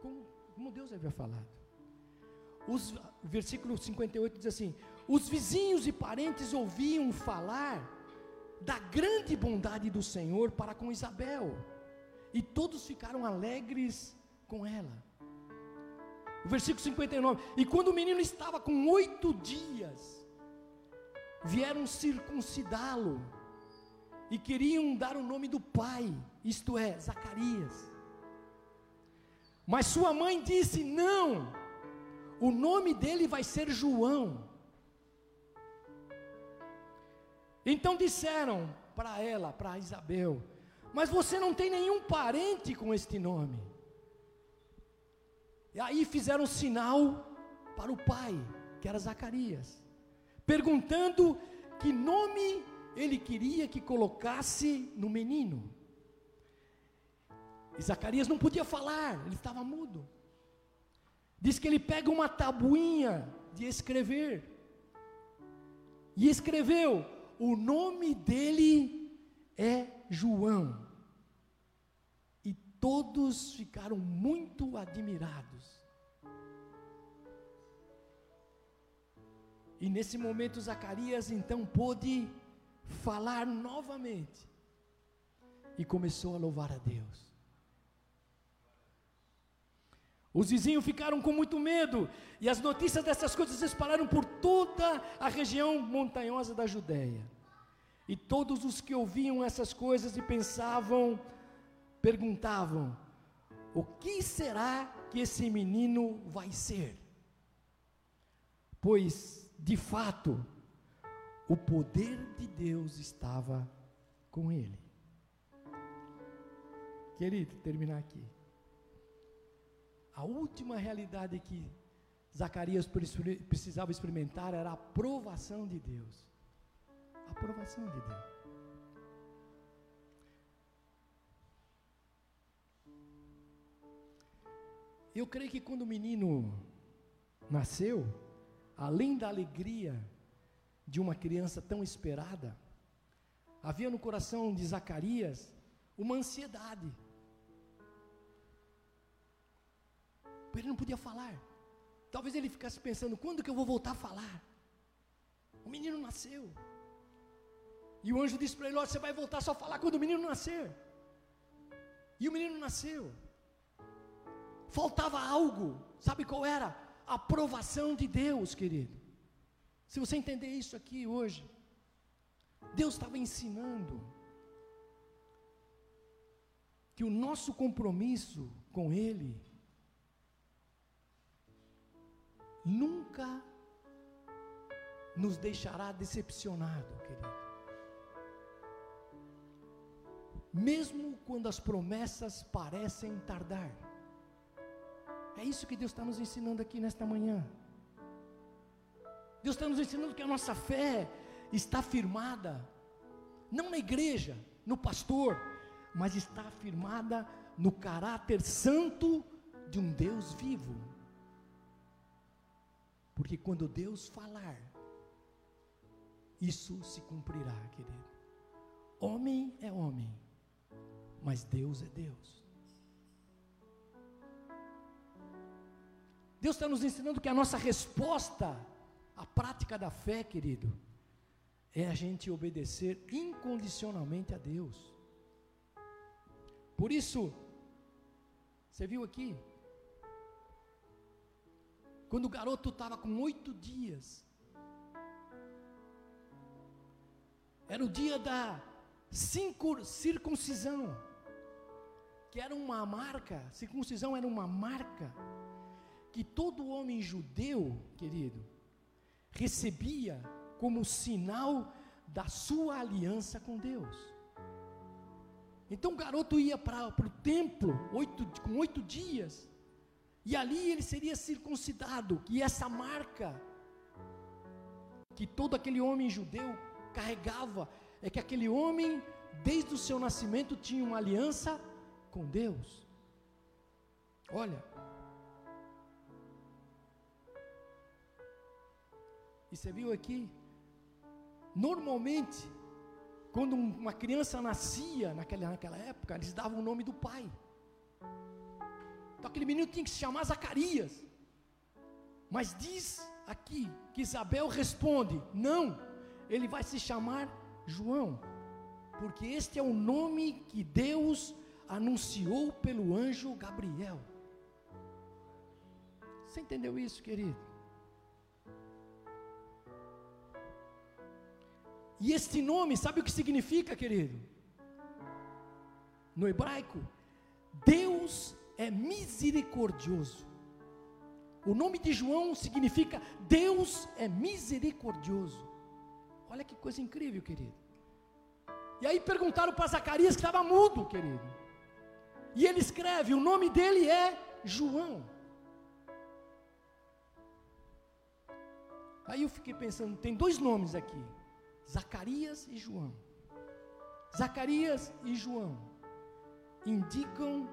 como, como Deus havia falado. Os, o versículo 58 diz assim: os vizinhos e parentes ouviam falar da grande bondade do Senhor para com Isabel, e todos ficaram alegres com ela. O versículo 59: E quando o menino estava com oito dias, vieram circuncidá-lo, e queriam dar o nome do pai, isto é, Zacarias. Mas sua mãe disse: Não, o nome dele vai ser João. Então disseram para ela, para Isabel: Mas você não tem nenhum parente com este nome. E aí fizeram sinal para o pai, que era Zacarias, perguntando que nome ele queria que colocasse no menino. E Zacarias não podia falar, ele estava mudo. Diz que ele pega uma tabuinha de escrever. E escreveu: o nome dele é João. Todos ficaram muito admirados. E nesse momento Zacarias então pôde falar novamente e começou a louvar a Deus. Os vizinhos ficaram com muito medo, e as notícias dessas coisas se espalharam por toda a região montanhosa da Judéia. E todos os que ouviam essas coisas e pensavam, perguntavam: o que será que esse menino vai ser? Pois, de fato, o poder de Deus estava com ele. Querido, terminar aqui. A última realidade que Zacarias precisava experimentar era a aprovação de Deus. A aprovação de Deus. Eu creio que quando o menino nasceu, além da alegria de uma criança tão esperada, havia no coração de Zacarias uma ansiedade. Ele não podia falar. Talvez ele ficasse pensando: quando que eu vou voltar a falar? O menino nasceu. E o anjo disse para ele: Você vai voltar só a falar quando o menino nascer. E o menino nasceu. Faltava algo, sabe qual era? A aprovação de Deus, querido. Se você entender isso aqui hoje, Deus estava ensinando que o nosso compromisso com Ele nunca nos deixará decepcionado, querido. Mesmo quando as promessas parecem tardar. É isso que Deus está nos ensinando aqui nesta manhã. Deus está nos ensinando que a nossa fé está firmada, não na igreja, no pastor, mas está firmada no caráter santo de um Deus vivo. Porque quando Deus falar, isso se cumprirá, querido. Homem é homem, mas Deus é Deus. Deus está nos ensinando que a nossa resposta à prática da fé, querido, é a gente obedecer incondicionalmente a Deus. Por isso, você viu aqui? Quando o garoto estava com oito dias, Era o dia da circuncisão, que era uma marca, circuncisão era uma marca que todo homem judeu, querido, recebia como sinal da sua aliança com Deus. Então o garoto ia para o templo oito, com oito dias, e ali ele seria circuncidado, e essa marca que todo aquele homem judeu carregava é que aquele homem, desde o seu nascimento, tinha uma aliança com Deus. Olha, e você viu aqui, normalmente, quando uma criança nascia naquela, naquela época, eles davam o nome do pai. Então aquele menino tinha que se chamar Zacarias. Mas diz aqui que Isabel responde: Não, ele vai se chamar João, porque este é o nome que Deus anunciou pelo anjo Gabriel. Você entendeu isso, querido? E este nome, sabe o que significa, querido? No hebraico, Deus é misericordioso. O nome de João significa Deus é misericordioso. Olha que coisa incrível, querido. E aí perguntaram para Zacarias que estava mudo, querido. E ele escreve: o nome dele é João. Aí eu fiquei pensando: tem dois nomes aqui: Zacarias e João. Zacarias e João indicam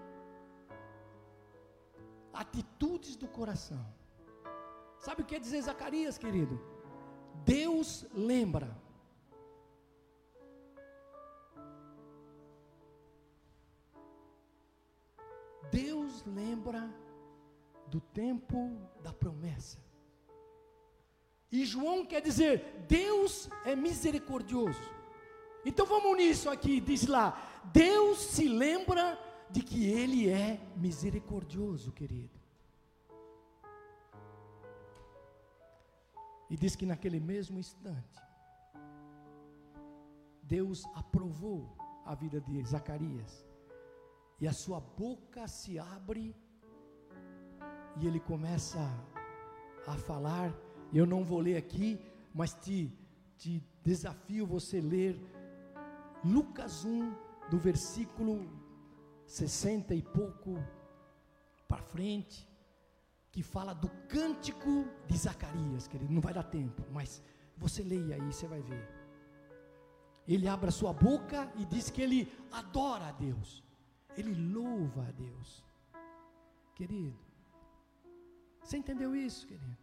atitudes do coração. Sabe o que dizer Zacarias, querido? Deus lembra. Deus lembra do tempo da promessa. E João quer dizer, Deus é misericordioso. Então vamos nisso aqui, diz lá, Deus se lembra de que Ele é misericordioso, querido. E diz que naquele mesmo instante, Deus aprovou a vida de Zacarias. E a sua boca se abre e ele começa a falar. Eu não vou ler aqui, mas te, te desafio você ler Lucas 1, do versículo 60 e pouco para frente que fala do cântico de Zacarias, querido. Não vai dar tempo, mas você leia aí, você vai ver. Ele abre a sua boca e diz que ele adora a Deus, ele louva a Deus. Querido, você entendeu isso, querido?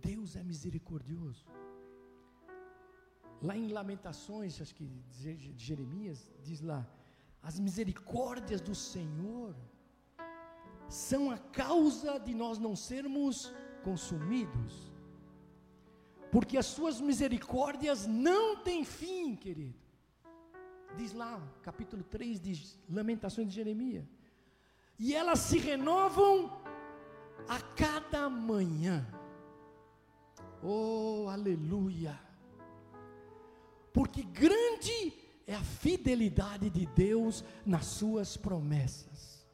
Deus é misericordioso. Lá em Lamentações, acho que de Jeremias, diz lá: as misericórdias do Senhor são a causa de nós não sermos consumidos. Porque as suas misericórdias não têm fim, querido. Diz lá, capítulo 3 de Lamentações de Jeremias. E elas se renovam a cada manhã. Oh, aleluia! Porque grande é a fidelidade de Deus nas suas promessas.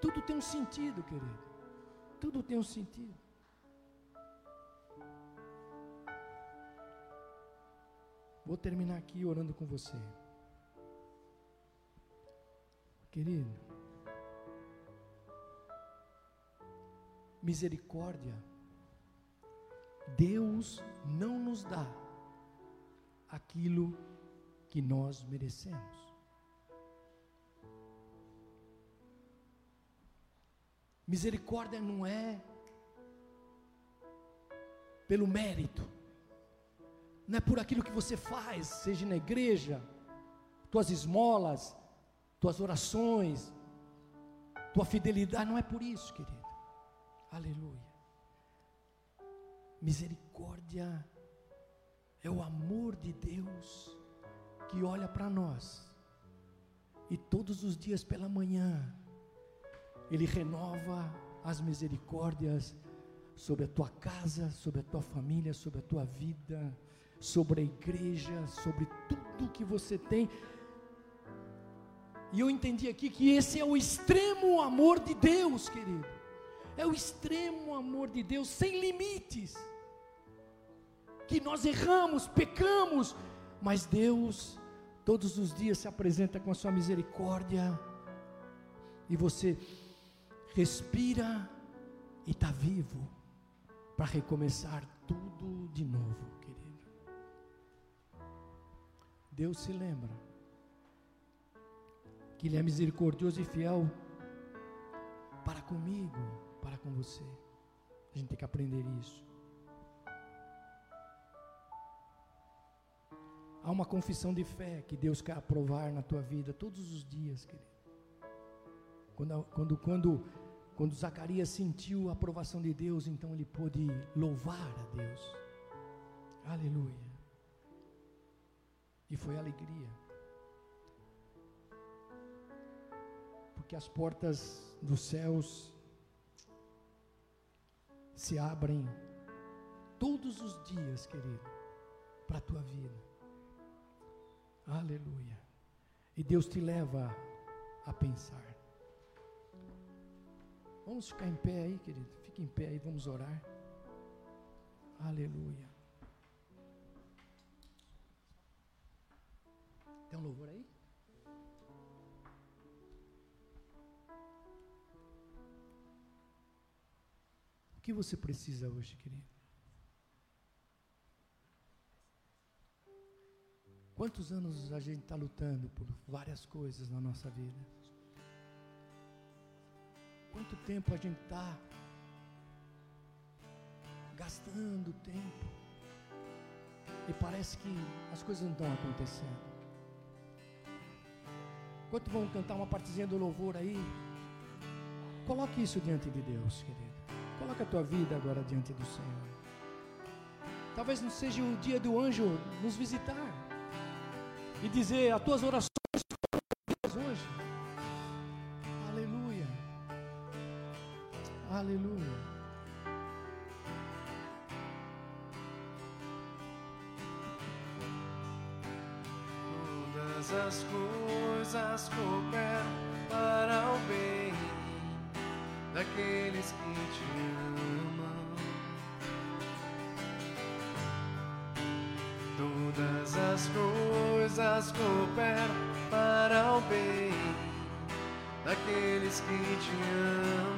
Tudo tem um sentido, querido. Tudo tem um sentido. Vou terminar aqui orando com você. Querido, misericórdia, Deus não nos dá aquilo que nós merecemos. Misericórdia não é pelo mérito, não é por aquilo que você faz, seja na igreja, tuas esmolas, tuas orações, tua fidelidade, não é por isso, querido. Aleluia. Misericórdia é o amor de Deus que olha para nós e todos os dias pela manhã ele renova as misericórdias sobre a tua casa, sobre a tua família, sobre a tua vida, sobre a igreja, sobre tudo que você tem. E eu entendi aqui que esse é o extremo amor de Deus, querido. É o extremo amor de Deus, sem limites. Que nós erramos, pecamos, mas Deus todos os dias se apresenta com a sua misericórdia. E você respira e está vivo para recomeçar tudo de novo, querido. Deus se lembra que Ele é misericordioso e fiel para comigo, para com você. A gente tem que aprender isso. Há uma confissão de fé que Deus quer aprovar na tua vida todos os dias, querido. Quando, quando, quando quando Zacarias sentiu a aprovação de Deus, então ele pôde louvar a Deus. Aleluia. E foi alegria. Porque as portas dos céus se abrem todos os dias, querido, para a tua vida. Aleluia. E Deus te leva a pensar. Vamos ficar em pé aí, querido. Fique em pé aí, vamos orar. Aleluia. Tem um louvor aí? O que você precisa hoje, querido? Quantos anos a gente está lutando por várias coisas na nossa vida? Quanto tempo a gente está gastando tempo e parece que as coisas não estão acontecendo. Enquanto vão cantar uma partezinha do louvor aí, coloque isso diante de Deus, querido. Coloque a tua vida agora diante do Senhor. Talvez não seja o dia do anjo nos visitar e dizer as tuas orações coisas cooperam para o bem daqueles que te amam.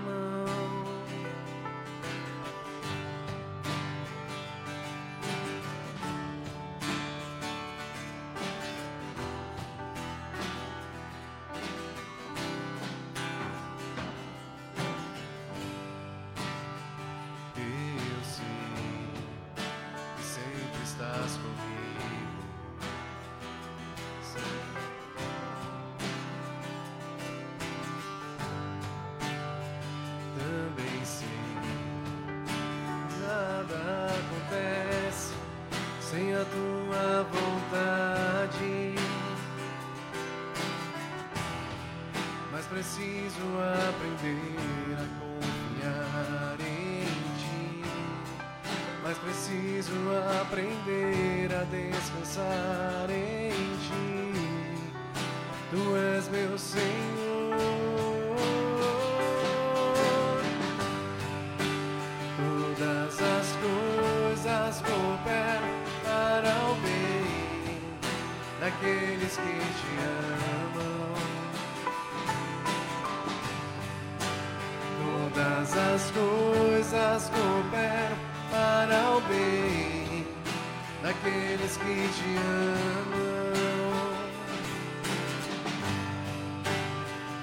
Preciso aprender a descansar em ti. Tu és meu Senhor. Todas as coisas cooperam para o bem daqueles que te amam. Todas as coisas cooperam para o bem daqueles que te amam.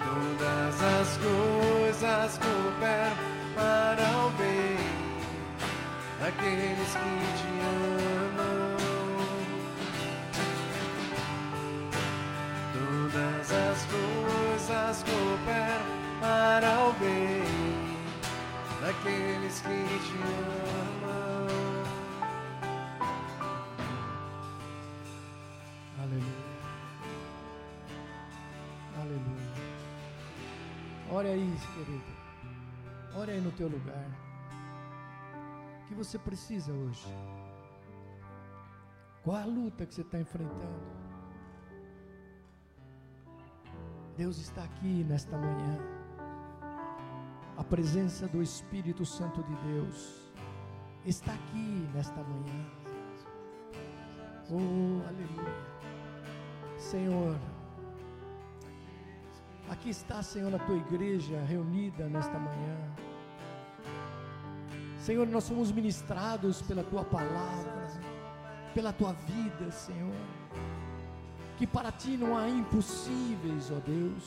Todas as coisas cooperam para o bem daqueles que te amam. Todas as coisas cooperam para o bem daqueles que te amam. Ore aí, querido. Ore aí no teu lugar. O que você precisa hoje? Qual a luta que você está enfrentando? Deus está aqui nesta manhã. A presença do Espírito Santo de Deus está aqui nesta manhã. Oh, aleluia. Senhor, aqui está, Senhor, a tua igreja reunida nesta manhã. Senhor, nós somos ministrados pela tua palavra, pela tua vida, Senhor. Que para ti não há impossíveis, ó Deus.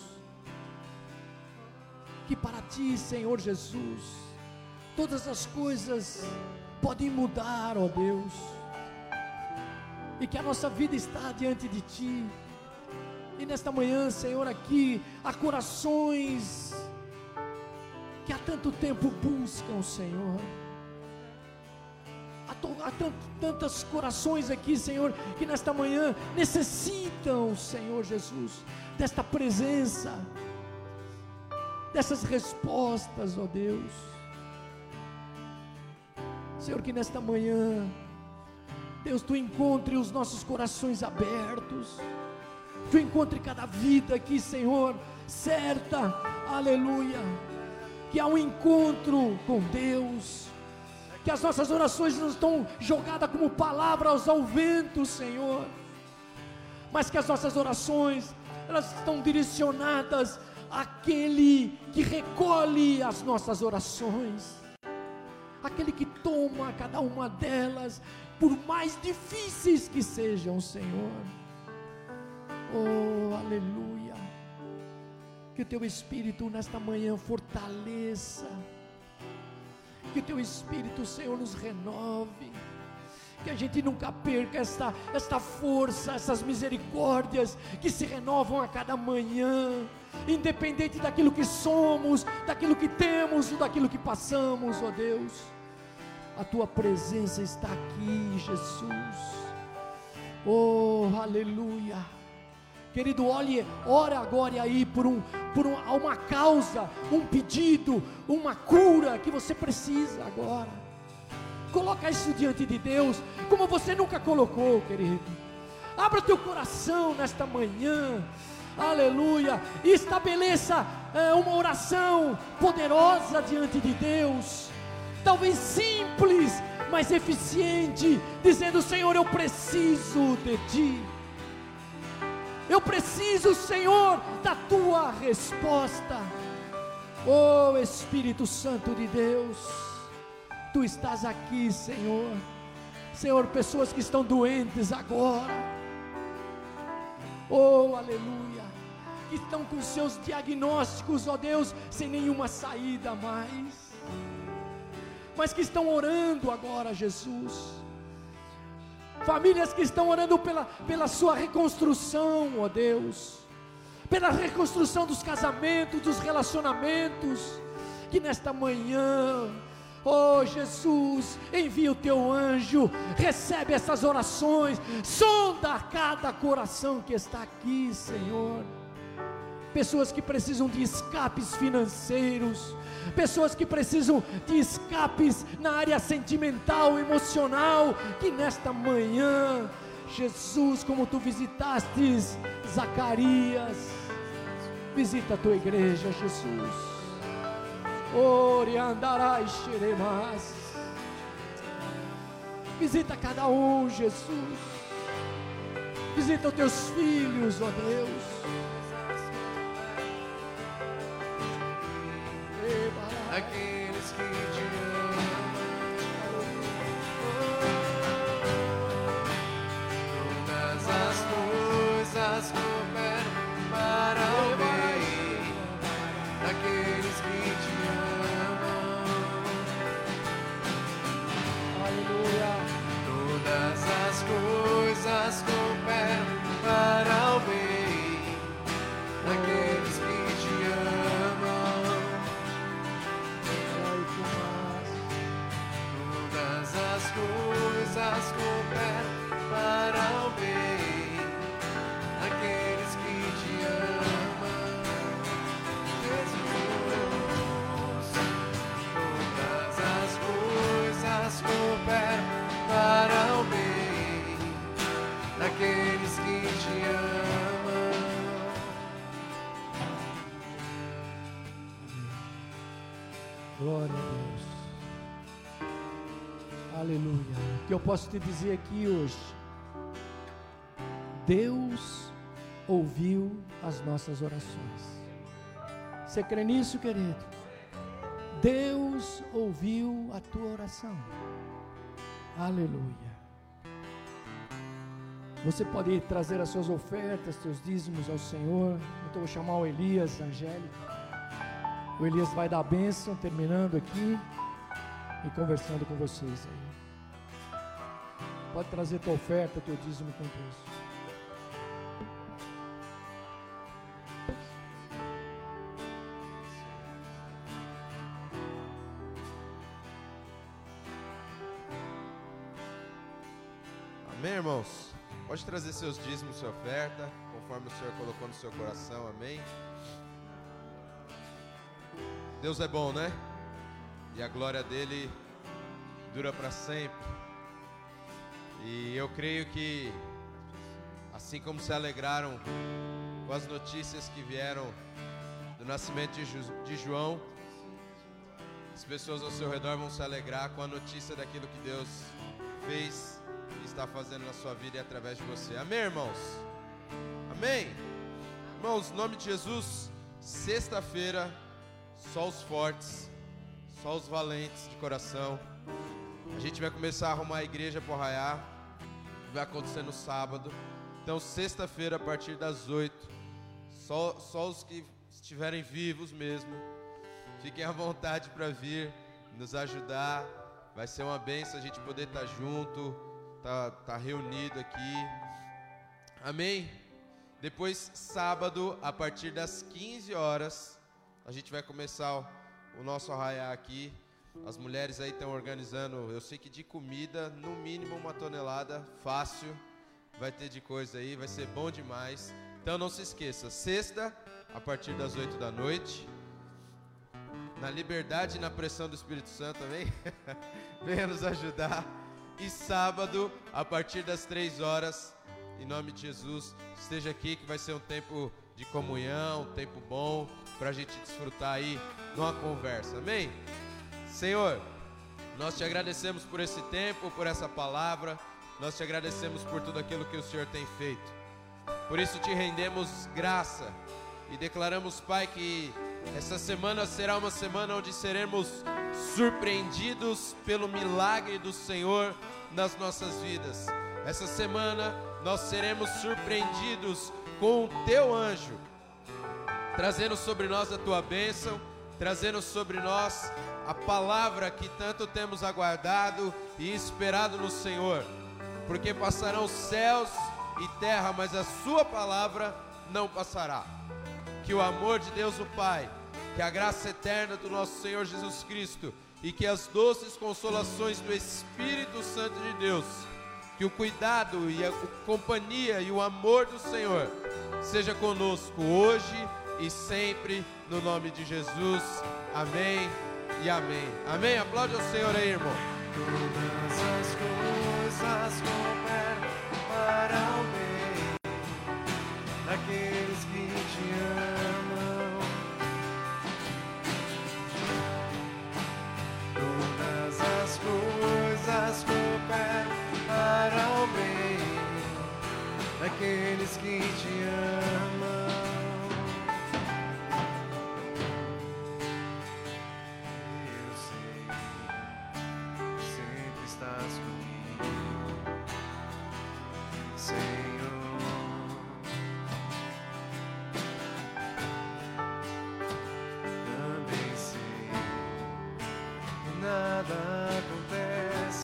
Que para ti, Senhor Jesus, todas as coisas podem mudar, ó Deus. E que a nossa vida está diante de ti. E nesta manhã, Senhor, aqui há corações que há tanto tempo buscam Senhor. Há, há tant- tantos corações aqui, Senhor, que nesta manhã necessitam, Senhor Jesus, desta presença, dessas respostas, ó Deus. Senhor, que nesta manhã, Deus, tu encontre os nossos corações abertos, tu encontre cada vida aqui, Senhor, certa, aleluia, que há um encontro com Deus, que as nossas orações não estão jogadas como palavras ao vento, Senhor, mas que as nossas orações, elas estão direcionadas àquele que recolhe as nossas orações, aquele que toma cada uma delas, por mais difíceis que sejam, Senhor. Oh, aleluia. Que o teu Espírito nesta manhã fortaleça. Que o teu Espírito, Senhor, nos renove. Que a gente nunca perca esta, esta força, essas misericórdias que se renovam a cada manhã, independente daquilo que somos, daquilo que temos ou daquilo que passamos, ó Deus. A tua presença está aqui, Jesus. Oh, aleluia. Querido, olhe, ora agora aí por, um, por um, uma causa, um pedido, uma cura que você precisa agora. Coloca isso diante de Deus, como você nunca colocou, querido. Abra teu coração nesta manhã, aleluia, e estabeleça é, uma oração poderosa diante de Deus, talvez simples, mas eficiente, dizendo: Senhor, eu preciso de Ti. Eu preciso, Senhor, da tua resposta. Oh Espírito Santo de Deus, tu estás aqui, Senhor. Senhor, pessoas que estão doentes agora. Oh, aleluia. Que estão com seus diagnósticos, ó Deus, sem nenhuma saída mais. Mas que estão orando agora, Jesus famílias que estão orando pela, pela sua reconstrução, ó Deus, pela reconstrução dos casamentos, dos relacionamentos, que nesta manhã, ó Jesus, envia o teu anjo, recebe essas orações, sonda cada coração que está aqui, Senhor, pessoas que precisam de escapes financeiros, pessoas que precisam de escapes na área sentimental, emocional, que nesta manhã, Jesus, como tu visitaste Zacarias, visita a tua igreja, Jesus. Ore xeremas. Visita cada um, Jesus. Visita os teus filhos, ó Deus. Aqueles que te amam. Todas as coisas cooperam para o bem daqueles que te amam. Aleluia. Todas as coisas coisas cooperam para o bem posso te dizer aqui hoje? Deus ouviu as nossas orações. Você crê nisso, querido? Deus ouviu a tua oração. Aleluia. Você pode trazer as suas ofertas, seus dízimos ao Senhor. Então vou chamar o Elias, Angélica. O Elias vai dar a bênção, terminando aqui e conversando com vocês aí. Pode trazer tua oferta, teu dízimo com Deus. Amém, irmãos? Pode trazer seus dízimos, sua oferta, conforme o Senhor colocou no seu coração, amém? Deus é bom, né? E a glória dele dura para sempre. E eu creio que, assim como se alegraram com as notícias que vieram do nascimento de, João, as pessoas ao seu redor vão se alegrar com a notícia daquilo que Deus fez e está fazendo na sua vida e através de você. Amém, irmãos? Amém? Irmãos, em nome de Jesus, sexta-feira, só os fortes, só os valentes de coração. A gente vai começar a arrumar a igreja para arraiar. Vai acontecer no sábado. Então, sexta-feira, a partir das oito, só, só os que estiverem vivos mesmo, fiquem à vontade para vir nos ajudar. Vai ser uma benção a gente poder estar junto, tá, tá reunido aqui. Amém? Depois, sábado, a partir das 15 horas, a gente vai começar o nosso arraiar aqui. As mulheres aí estão organizando, eu sei que de comida, no mínimo uma tonelada, fácil. Vai ter de coisa aí, vai ser bom demais. Então não se esqueça, sexta, a partir das 8 da noite. Na liberdade e na pressão do Espírito Santo, amém? Venha nos ajudar. E sábado, a partir das 3 horas, em nome de Jesus, esteja aqui que vai ser um tempo de comunhão, um tempo bom para a gente desfrutar aí numa conversa, amém? Senhor, nós te agradecemos por esse tempo, por essa palavra, nós te agradecemos por tudo aquilo que o Senhor tem feito. Por isso te rendemos graça e declaramos, Pai, que essa semana será uma semana onde seremos surpreendidos pelo milagre do Senhor nas nossas vidas. Essa semana nós seremos surpreendidos com o teu anjo, trazendo sobre nós a tua bênção, trazendo sobre nós a palavra que tanto temos aguardado e esperado no Senhor. Porque passarão céus e terra, mas a sua palavra não passará. Que o amor de Deus o Pai, que a graça eterna do nosso Senhor Jesus Cristo e que as doces consolações do Espírito Santo de Deus, que o cuidado e a companhia e o amor do Senhor seja conosco hoje e sempre, no nome de Jesus. Amém e amém. Amém. Aplaude ao Senhor aí, irmão. Todas as coisas cooperam para o bem daqueles que te amam. Todas as coisas cooperam para o bem daqueles que te amam.